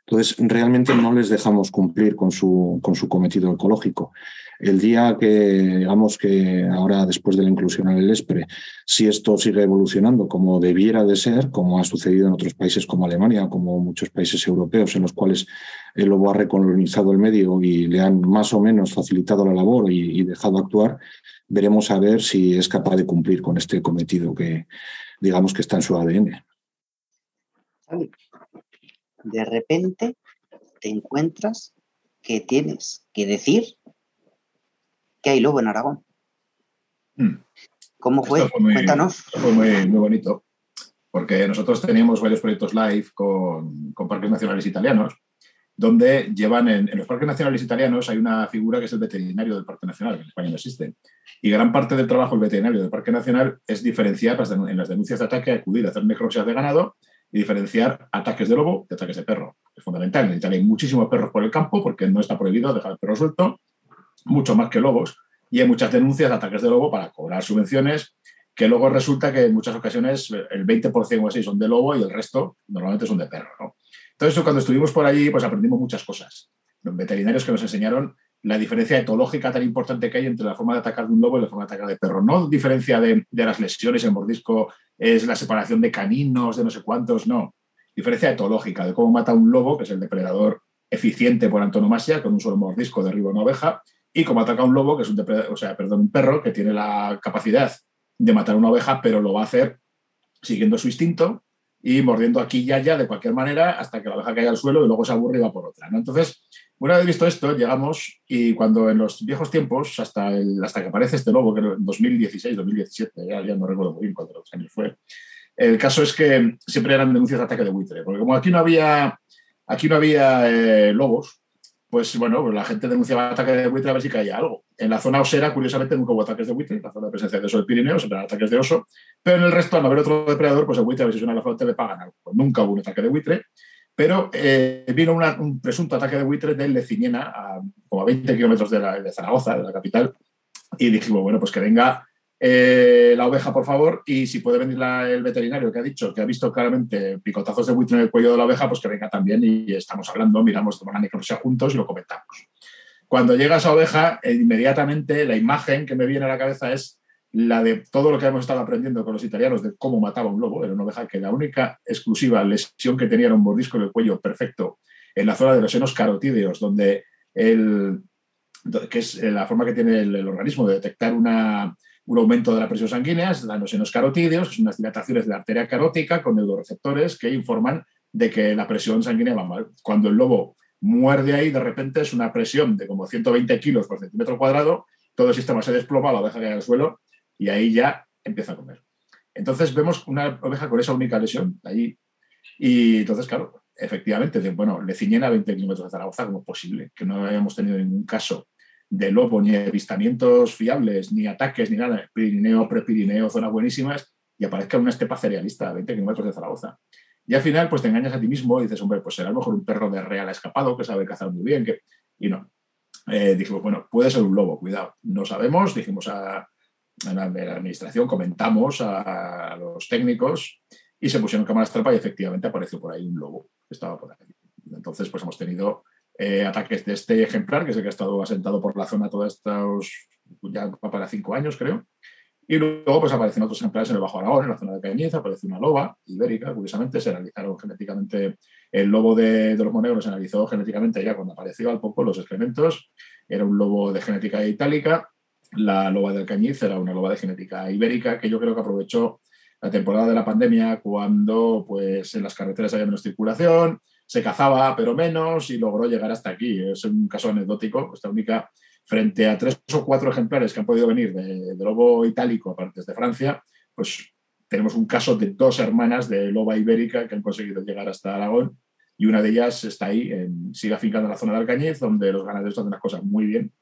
Entonces, realmente no les dejamos cumplir con su, con su cometido ecológico. El día que, digamos que ahora después de la inclusión en el ESPRE, si esto sigue evolucionando como debiera de ser, como ha sucedido en otros países como Alemania, como muchos países europeos en los cuales el lobo ha recolonizado el medio y le han más o menos facilitado la labor y, y dejado actuar, veremos a ver si es capaz de cumplir con este cometido que digamos que está en su ADN. De repente te encuentras que tienes que decir que hay lobo en Aragón. Hmm. ¿Cómo fue? Cuéntanos. Fue muy, bonito, porque nosotros teníamos varios proyectos live con, con parques nacionales italianos, donde llevan en, los parques nacionales italianos hay una figura que es el veterinario del Parque Nacional, que en España no existe. Y gran parte del trabajo del veterinario del Parque Nacional es diferenciar en las denuncias de ataque, acudir a hacer necropsias de ganado y diferenciar ataques de lobo de ataques de perro. Es fundamental. En Italia hay muchísimos perros por el campo porque no está prohibido dejar el perro suelto, mucho más que lobos, y hay muchas denuncias de ataques de lobo para cobrar subvenciones, que luego resulta que en muchas ocasiones el 20% o así son de lobo y el resto normalmente son de perro. ¿no? Entonces, cuando estuvimos por allí, pues aprendimos muchas cosas. Los veterinarios que nos enseñaron la diferencia etológica tan importante que hay entre la forma de atacar de un lobo y la forma de atacar de perro. No diferencia de, las lesiones, el mordisco es la separación de caninos, de no sé cuántos, no. Diferencia etológica de cómo mata un lobo, que es el depredador eficiente por antonomasia, con un solo mordisco derriba una oveja, y cómo ataca un lobo, que es un, o sea, perdón, un perro que tiene la capacidad de matar una oveja, pero lo va a hacer siguiendo su instinto y mordiendo aquí y allá de cualquier manera hasta que la oveja caiga al suelo y luego se aburre y va por otra. ¿no? Entonces, una vez visto esto, llegamos y cuando en los viejos tiempos, hasta, hasta que aparece este lobo, que en 2016, 2017, ya, no recuerdo muy bien cuántos años fue, el caso es que siempre eran denuncias de ataque de buitre, porque como aquí no había, aquí no había eh, lobos, pues bueno, pues la gente denunciaba ataque de buitre a ver si caía algo. En la zona osera, curiosamente, nunca hubo ataques de buitre, en la zona de presencia de oso del Pirineo, siempre eran ataques de oso, pero en el resto, al no haber otro depredador, pues el buitre a ver si suena la flota le pagan algo. Pues nunca hubo un ataque de buitre, pero eh, vino un presunto ataque de buitre de Leciniena, a como a 20 kilómetros de, Zaragoza, de la capital, y dijimos, bueno, pues que venga eh, la oveja, por favor, y si puede venir el veterinario que ha dicho que ha visto claramente picotazos de buitre en el cuello de la oveja, pues que venga también y estamos hablando, miramos una necropsia juntos y lo comentamos. Cuando llega esa oveja, eh, inmediatamente la imagen que me viene a la cabeza es la de todo lo que hemos estado aprendiendo con los italianos de cómo mataba un lobo. Era una oveja que la única exclusiva lesión que tenía era un mordisco en el cuello perfecto en la zona de los senos carotídeos, donde el, que es la forma que tiene el organismo de detectar una, un aumento de la presión sanguínea, los senos carotídeos, son unas dilataciones de la arteria carótica con neuroreceptores que informan de que la presión sanguínea va mal. Cuando el lobo muerde ahí, de repente es una presión de como 120 kilos por centímetro cuadrado, todo el sistema se desploma, la deja caer al suelo y ahí ya empieza a comer. Entonces vemos una oveja con esa única lesión ahí. Y entonces, claro, efectivamente, bueno, le ciñen a 20 kilómetros de Zaragoza, como posible, que no hayamos tenido ningún caso de lobo, ni avistamientos fiables, ni ataques, ni nada. Pirineo, prepirineo, zonas buenísimas, y aparezca una estepa cerealista a 20 kilómetros de Zaragoza. Y al final, pues te engañas a ti mismo y dices, hombre, pues será a lo mejor un perro de real escapado que sabe cazar muy bien. Que... Y no. Eh, dijimos, bueno, puede ser un lobo, cuidado. No sabemos, dijimos a, la administración, comentamos a, los técnicos y se pusieron cámaras trampa y efectivamente apareció por ahí un lobo que estaba por ahí. Entonces, pues hemos tenido eh, ataques de este ejemplar, que es el que ha estado asentado por la zona todos estos, ya para cinco años, creo. Y luego pues aparecen otros ejemplares en el Bajo Aragón, en la zona de Cañiz, aparece una loba ibérica, curiosamente se analizaron genéticamente, el lobo de, de los monegros se analizó genéticamente ya cuando apareció al poco los excrementos, era un lobo de genética itálica, la loba del Cañiz era una loba de genética ibérica que yo creo que aprovechó la temporada de la pandemia cuando pues en las carreteras había menos circulación, se cazaba, pero menos, y logró llegar hasta aquí. Es un caso anecdótico, esta única, frente a tres o cuatro ejemplares que han podido venir de, lobo itálico, aparte de Francia, pues tenemos un caso de dos hermanas de loba ibérica que han conseguido llegar hasta Aragón, y una de ellas está ahí, en, sigue afincada en la zona de Alcañiz, donde los ganaderos hacen las cosas muy bien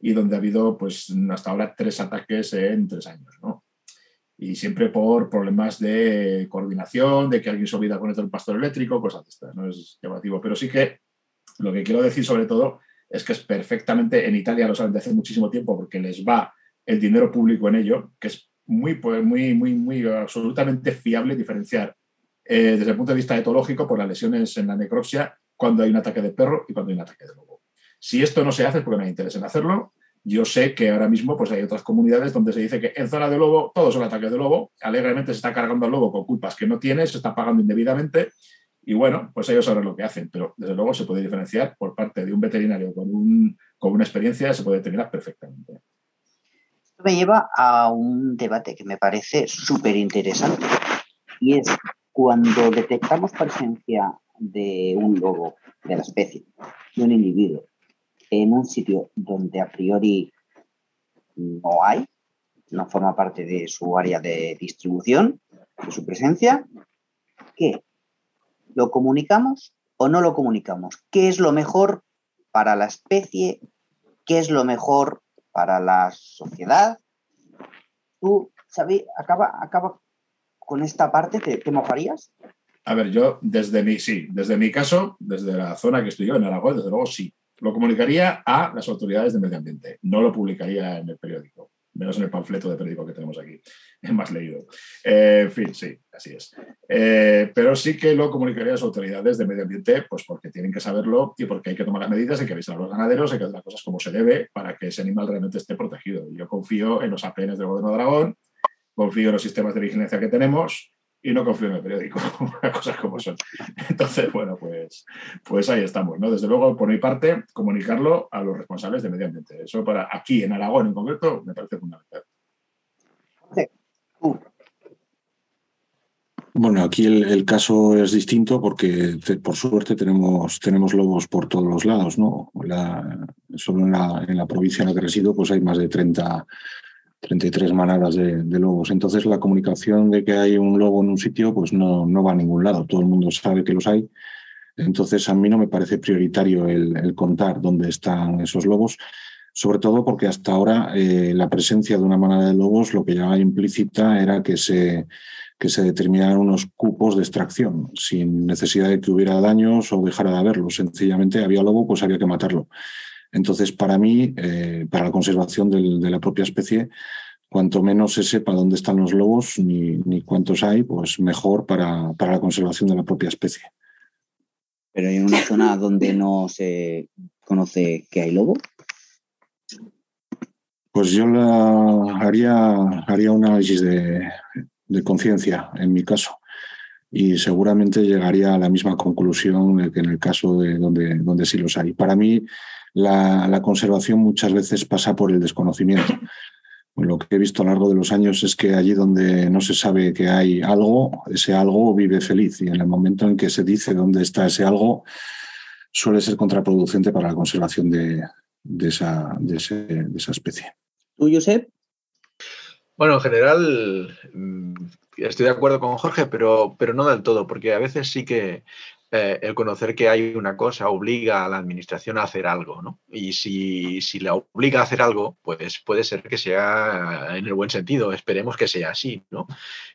y donde ha habido pues hasta ahora tres ataques en tres años. ¿no? Y siempre por problemas de coordinación, de que alguien se olvida poner el pastor eléctrico, cosas de estas, no es llamativo. Pero sí que lo que quiero decir sobre todo es que es perfectamente, en Italia lo saben de hace muchísimo tiempo porque les va el dinero público en ello, que es muy, pues, muy, muy, muy absolutamente fiable diferenciar eh, desde el punto de vista etológico por las lesiones en la necropsia cuando hay un ataque de perro y cuando hay un ataque de lobo. Si esto no se hace es porque no hay interés en hacerlo yo sé que ahora mismo pues, hay otras comunidades donde se dice que en zona de lobo todos son ataques de lobo, alegremente se está cargando al lobo con culpas que no tiene, se está pagando indebidamente y bueno, pues ellos saben lo que hacen, pero desde luego se puede diferenciar por parte de un veterinario con, un, con una experiencia, se puede determinar perfectamente. Esto me lleva a un debate que me parece súper interesante y es cuando detectamos presencia de un lobo de la especie, de un individuo, en un sitio donde a priori no hay, no forma parte de su área de distribución, de su presencia, ¿qué? ¿Lo comunicamos o no lo comunicamos? ¿Qué es lo mejor para la especie? ¿Qué es lo mejor para la sociedad? Tú, ¿sabes? Acaba, acaba con esta parte, ¿te, te mojarías? A ver, yo desde mi, sí, desde mi caso, desde la zona que estoy yo, en Aragón, desde luego sí. Lo comunicaría a las autoridades de medio ambiente, no lo publicaría en el periódico, menos en el panfleto de periódico que tenemos aquí, es *laughs* más leído. Eh, en fin, sí, así es. Eh, pero sí que lo comunicaría a las autoridades de medio ambiente, pues porque tienen que saberlo y porque hay que tomar las medidas, hay que avisar a los ganaderos, hay que hacer las cosas como se debe para que ese animal realmente esté protegido. Yo confío en los APNs del Gobierno de Aragón, confío en los sistemas de vigilancia que tenemos y no confío en el periódico, *laughs* las cosas como son. Entonces, bueno, pues, pues ahí estamos, ¿no? Desde luego, por mi parte, comunicarlo a los responsables de medio ambiente. Eso para aquí, en Aragón en concreto, me parece fundamental. Bueno, aquí el, caso es distinto porque por suerte tenemos, tenemos lobos por todos los lados, ¿no? solo en la, en la provincia en la que resido pues hay más de 30 33 manadas de, lobos. Entonces la comunicación de que hay un lobo en un sitio pues no, no va a ningún lado. Todo el mundo sabe que los hay. Entonces a mí no me parece prioritario el, contar dónde están esos lobos, sobre todo porque hasta ahora eh, la presencia de una manada de lobos lo que ya implícita era que se, que se determinaran unos cupos de extracción, sin necesidad de que hubiera daños o dejara de haberlos. Sencillamente había lobo, pues había que matarlo. Entonces, para mí, eh, para la conservación de la propia especie, cuanto menos se sepa dónde están los lobos ni, cuántos hay, pues mejor para, la conservación de la propia especie. Pero en una zona *laughs* donde no se conoce que hay lobo. Pues yo la haría, haría un análisis de, conciencia en mi caso y seguramente llegaría a la misma conclusión que en el caso de donde, donde sí los hay. Para mí, la, conservación muchas veces pasa por el desconocimiento. *laughs* Lo que he visto a lo largo de los años es que allí donde no se sabe que hay algo, ese algo vive feliz y en el momento en que se dice dónde está ese algo, suele ser contraproducente para la conservación de, esa, de, esa especie. ¿Tú, Josep? Bueno, en general mm, estoy de acuerdo con Jorge, pero, pero no del todo, porque a veces sí que eh, el conocer que hay una cosa obliga a la administración a hacer algo, ¿no? Y si, si la obliga a hacer algo, pues puede ser que sea en el buen sentido, esperemos que sea así, ¿no?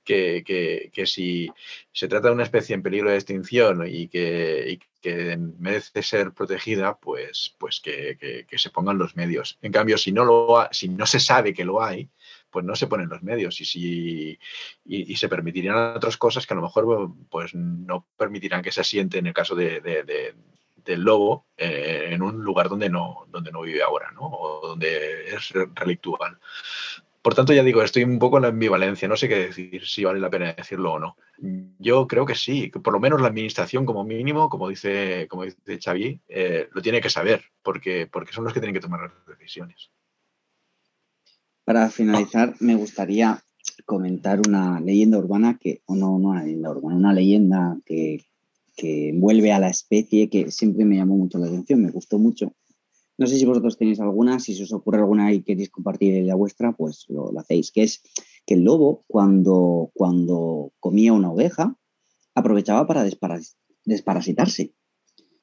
Que, que, si se trata de una especie en peligro de extinción y que, que merece ser protegida, pues, pues que, se pongan los medios. En cambio, si no, lo si no se sabe que lo hay, pues no se ponen los medios y, si, y, se permitirían otras cosas que a lo mejor pues no permitirán que se asiente en el caso de, del lobo eh, en un lugar donde no, donde no vive ahora, ¿no? O donde es relictual. Por tanto, ya digo, estoy un poco en la ambivalencia, no sé qué decir, si vale la pena decirlo o no. Yo creo que sí, que por lo menos la administración como mínimo, como dice, como dice Xavi, eh, lo tiene que saber, porque, porque son los que tienen que tomar las decisiones. Para finalizar, me gustaría comentar una leyenda urbana que, o no, no una leyenda urbana, una leyenda que, que envuelve a la especie que siempre me llamó mucho la atención, me gustó mucho. No sé si vosotros tenéis alguna, si se os ocurre alguna y queréis compartir la vuestra, pues lo, hacéis, que es que el lobo cuando, cuando comía una oveja aprovechaba para desparasitarse.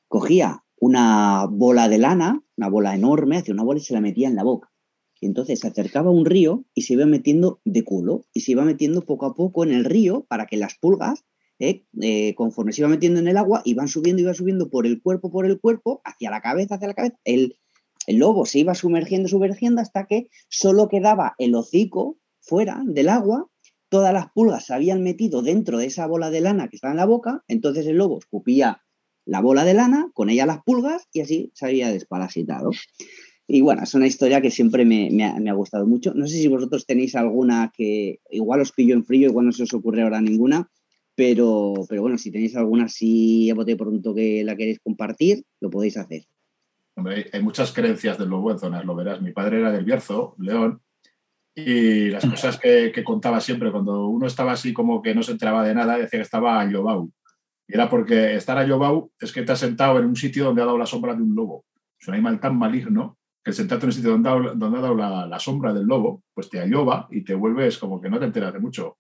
Cogía una bola de lana, una bola enorme, hacía una bola y se la metía en la boca. Y entonces se acercaba a un río y se iba metiendo de culo y se iba metiendo poco a poco en el río para que las pulgas, eh, eh, conforme se iba metiendo en el agua, iban subiendo, iban subiendo por el cuerpo, por el cuerpo, hacia la cabeza, hacia la cabeza. El, el lobo se iba sumergiendo, sumergiendo hasta que solo quedaba el hocico fuera del agua. Todas las pulgas se habían metido dentro de esa bola de lana que estaba en la boca. Entonces el lobo escupía la bola de lana, con ella las pulgas y así se había desparasitado. Y bueno, es una historia que siempre me, ha, gustado mucho. No sé si vosotros tenéis alguna que igual os pillo en frío, igual no se os ocurre ahora ninguna, pero, pero bueno, si tenéis alguna así a bote pronto que la queréis compartir, lo podéis hacer. Hombre, hay muchas creencias del lobo en zonas, lo verás. Mi padre era del Bierzo, León, y las cosas que, contaba siempre, cuando uno estaba así como que no se enteraba de nada, decía que estaba a Yobau. Y era porque estar a Yobau es que te has sentado en un sitio donde ha dado la sombra de un lobo. Es un animal tan maligno que sentarte en un sitio donde, ha dado la, sombra del lobo, pues te ayoba y te vuelves como que no te enteras de mucho.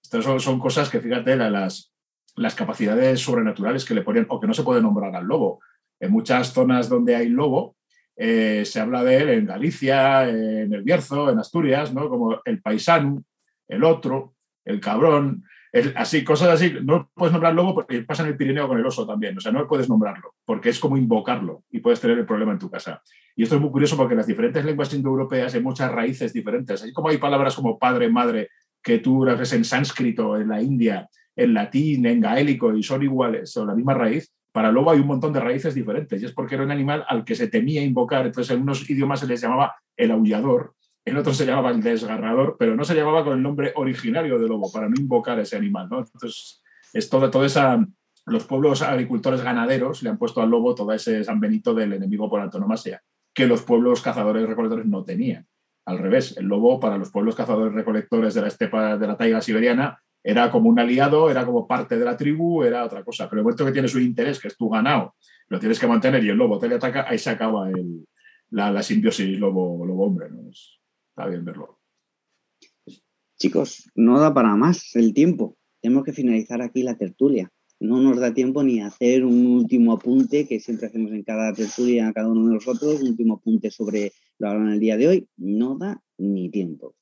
Estas son, cosas que, fíjate, las, las capacidades sobrenaturales que le ponen, o que no se puede nombrar al lobo. En muchas zonas donde hay lobo, eh, se habla de él en Galicia, en el Bierzo, en Asturias, ¿no? como el paisano, el otro, el cabrón. Así, cosas así, no puedes nombrar lobo porque pasa en el Pirineo con el oso también, o sea, no puedes nombrarlo, porque es como invocarlo y puedes tener el problema en tu casa. Y esto es muy curioso porque en las diferentes lenguas indoeuropeas hay muchas raíces diferentes, así como hay palabras como padre, madre, que tú ves en sánscrito, en la India, en latín, en gaélico, y son iguales, son la misma raíz, para lobo hay un montón de raíces diferentes, y es porque era un animal al que se temía invocar, entonces en unos idiomas se les llamaba el aullador, en otros se llamaba el desgarrador, pero no se llamaba con el nombre originario de lobo, para no invocar ese animal. ¿no? Entonces, es todo, todo esa, los pueblos agricultores ganaderos le han puesto al lobo todo ese San Benito del enemigo por antonomasia, que los pueblos cazadores recolectores no tenían. Al revés, el lobo para los pueblos cazadores recolectores de la estepa de la taiga siberiana era como un aliado, era como parte de la tribu, era otra cosa. Pero el momento que tienes un interés, que es tu ganado, lo tienes que mantener y el lobo te le ataca, ahí se acaba la, simbiosis lobo-hombre. ¿no? Está bien verlo. Chicos, no da para más el tiempo. Tenemos que finalizar aquí la tertulia. No nos da tiempo ni hacer un último apunte que siempre hacemos en cada tertulia, cada uno de nosotros, un último apunte sobre lo hablado en el día de hoy. No da ni tiempo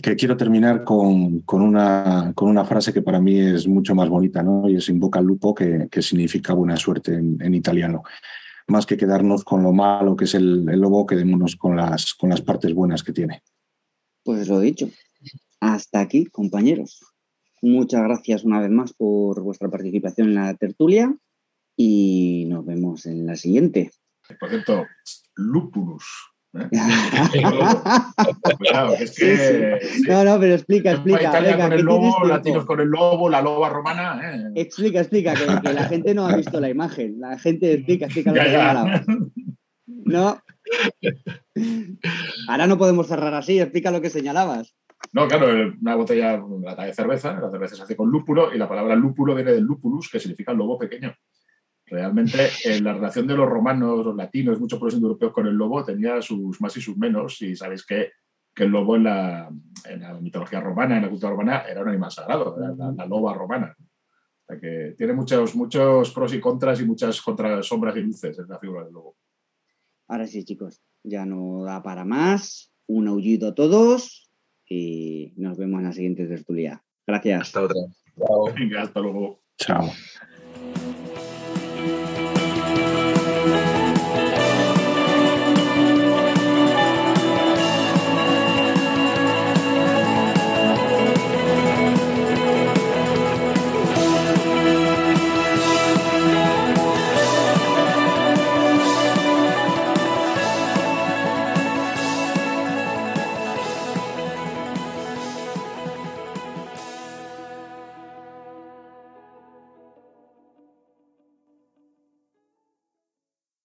que, quiero terminar con, una, con, una, frase que para mí es mucho más bonita, ¿no? Y es invoca al lupo, que, significa buena suerte en, italiano. Más que quedarnos con lo malo que es el, lobo, quedémonos con las, con las partes buenas que tiene. Pues lo dicho. Hasta aquí, compañeros. Muchas gracias una vez más por vuestra participación en la tertulia y nos vemos en la siguiente. Por cierto, lupulus. No, no, pero explica, explica. Italia con el lobo, latinos con el lobo, la loba romana. ¿eh? Explica, explica, que, la gente no ha *laughs* visto la imagen. La gente explica, explica lo que No. Ahora no podemos cerrar así, explica lo que señalabas. No, claro, una botella, de cerveza, la cerveza se hace con lúpulo y la palabra lúpulo viene del lupulus, que significa lobo pequeño. Realmente en la relación de los romanos, los latinos, muchos pueblos europeos con el lobo tenía sus más y sus menos. Y sabéis que, el lobo en la, mitología romana, en la cultura romana, era un animal sagrado, era la, loba romana. O sea que tiene muchos, muchos pros y contras y muchas sombras y luces en la figura del lobo. Ahora sí, chicos, ya no da para más. Un aullido a todos y nos vemos en la siguiente tertulia. Gracias. Hasta otra. Chao. hasta luego. Chao.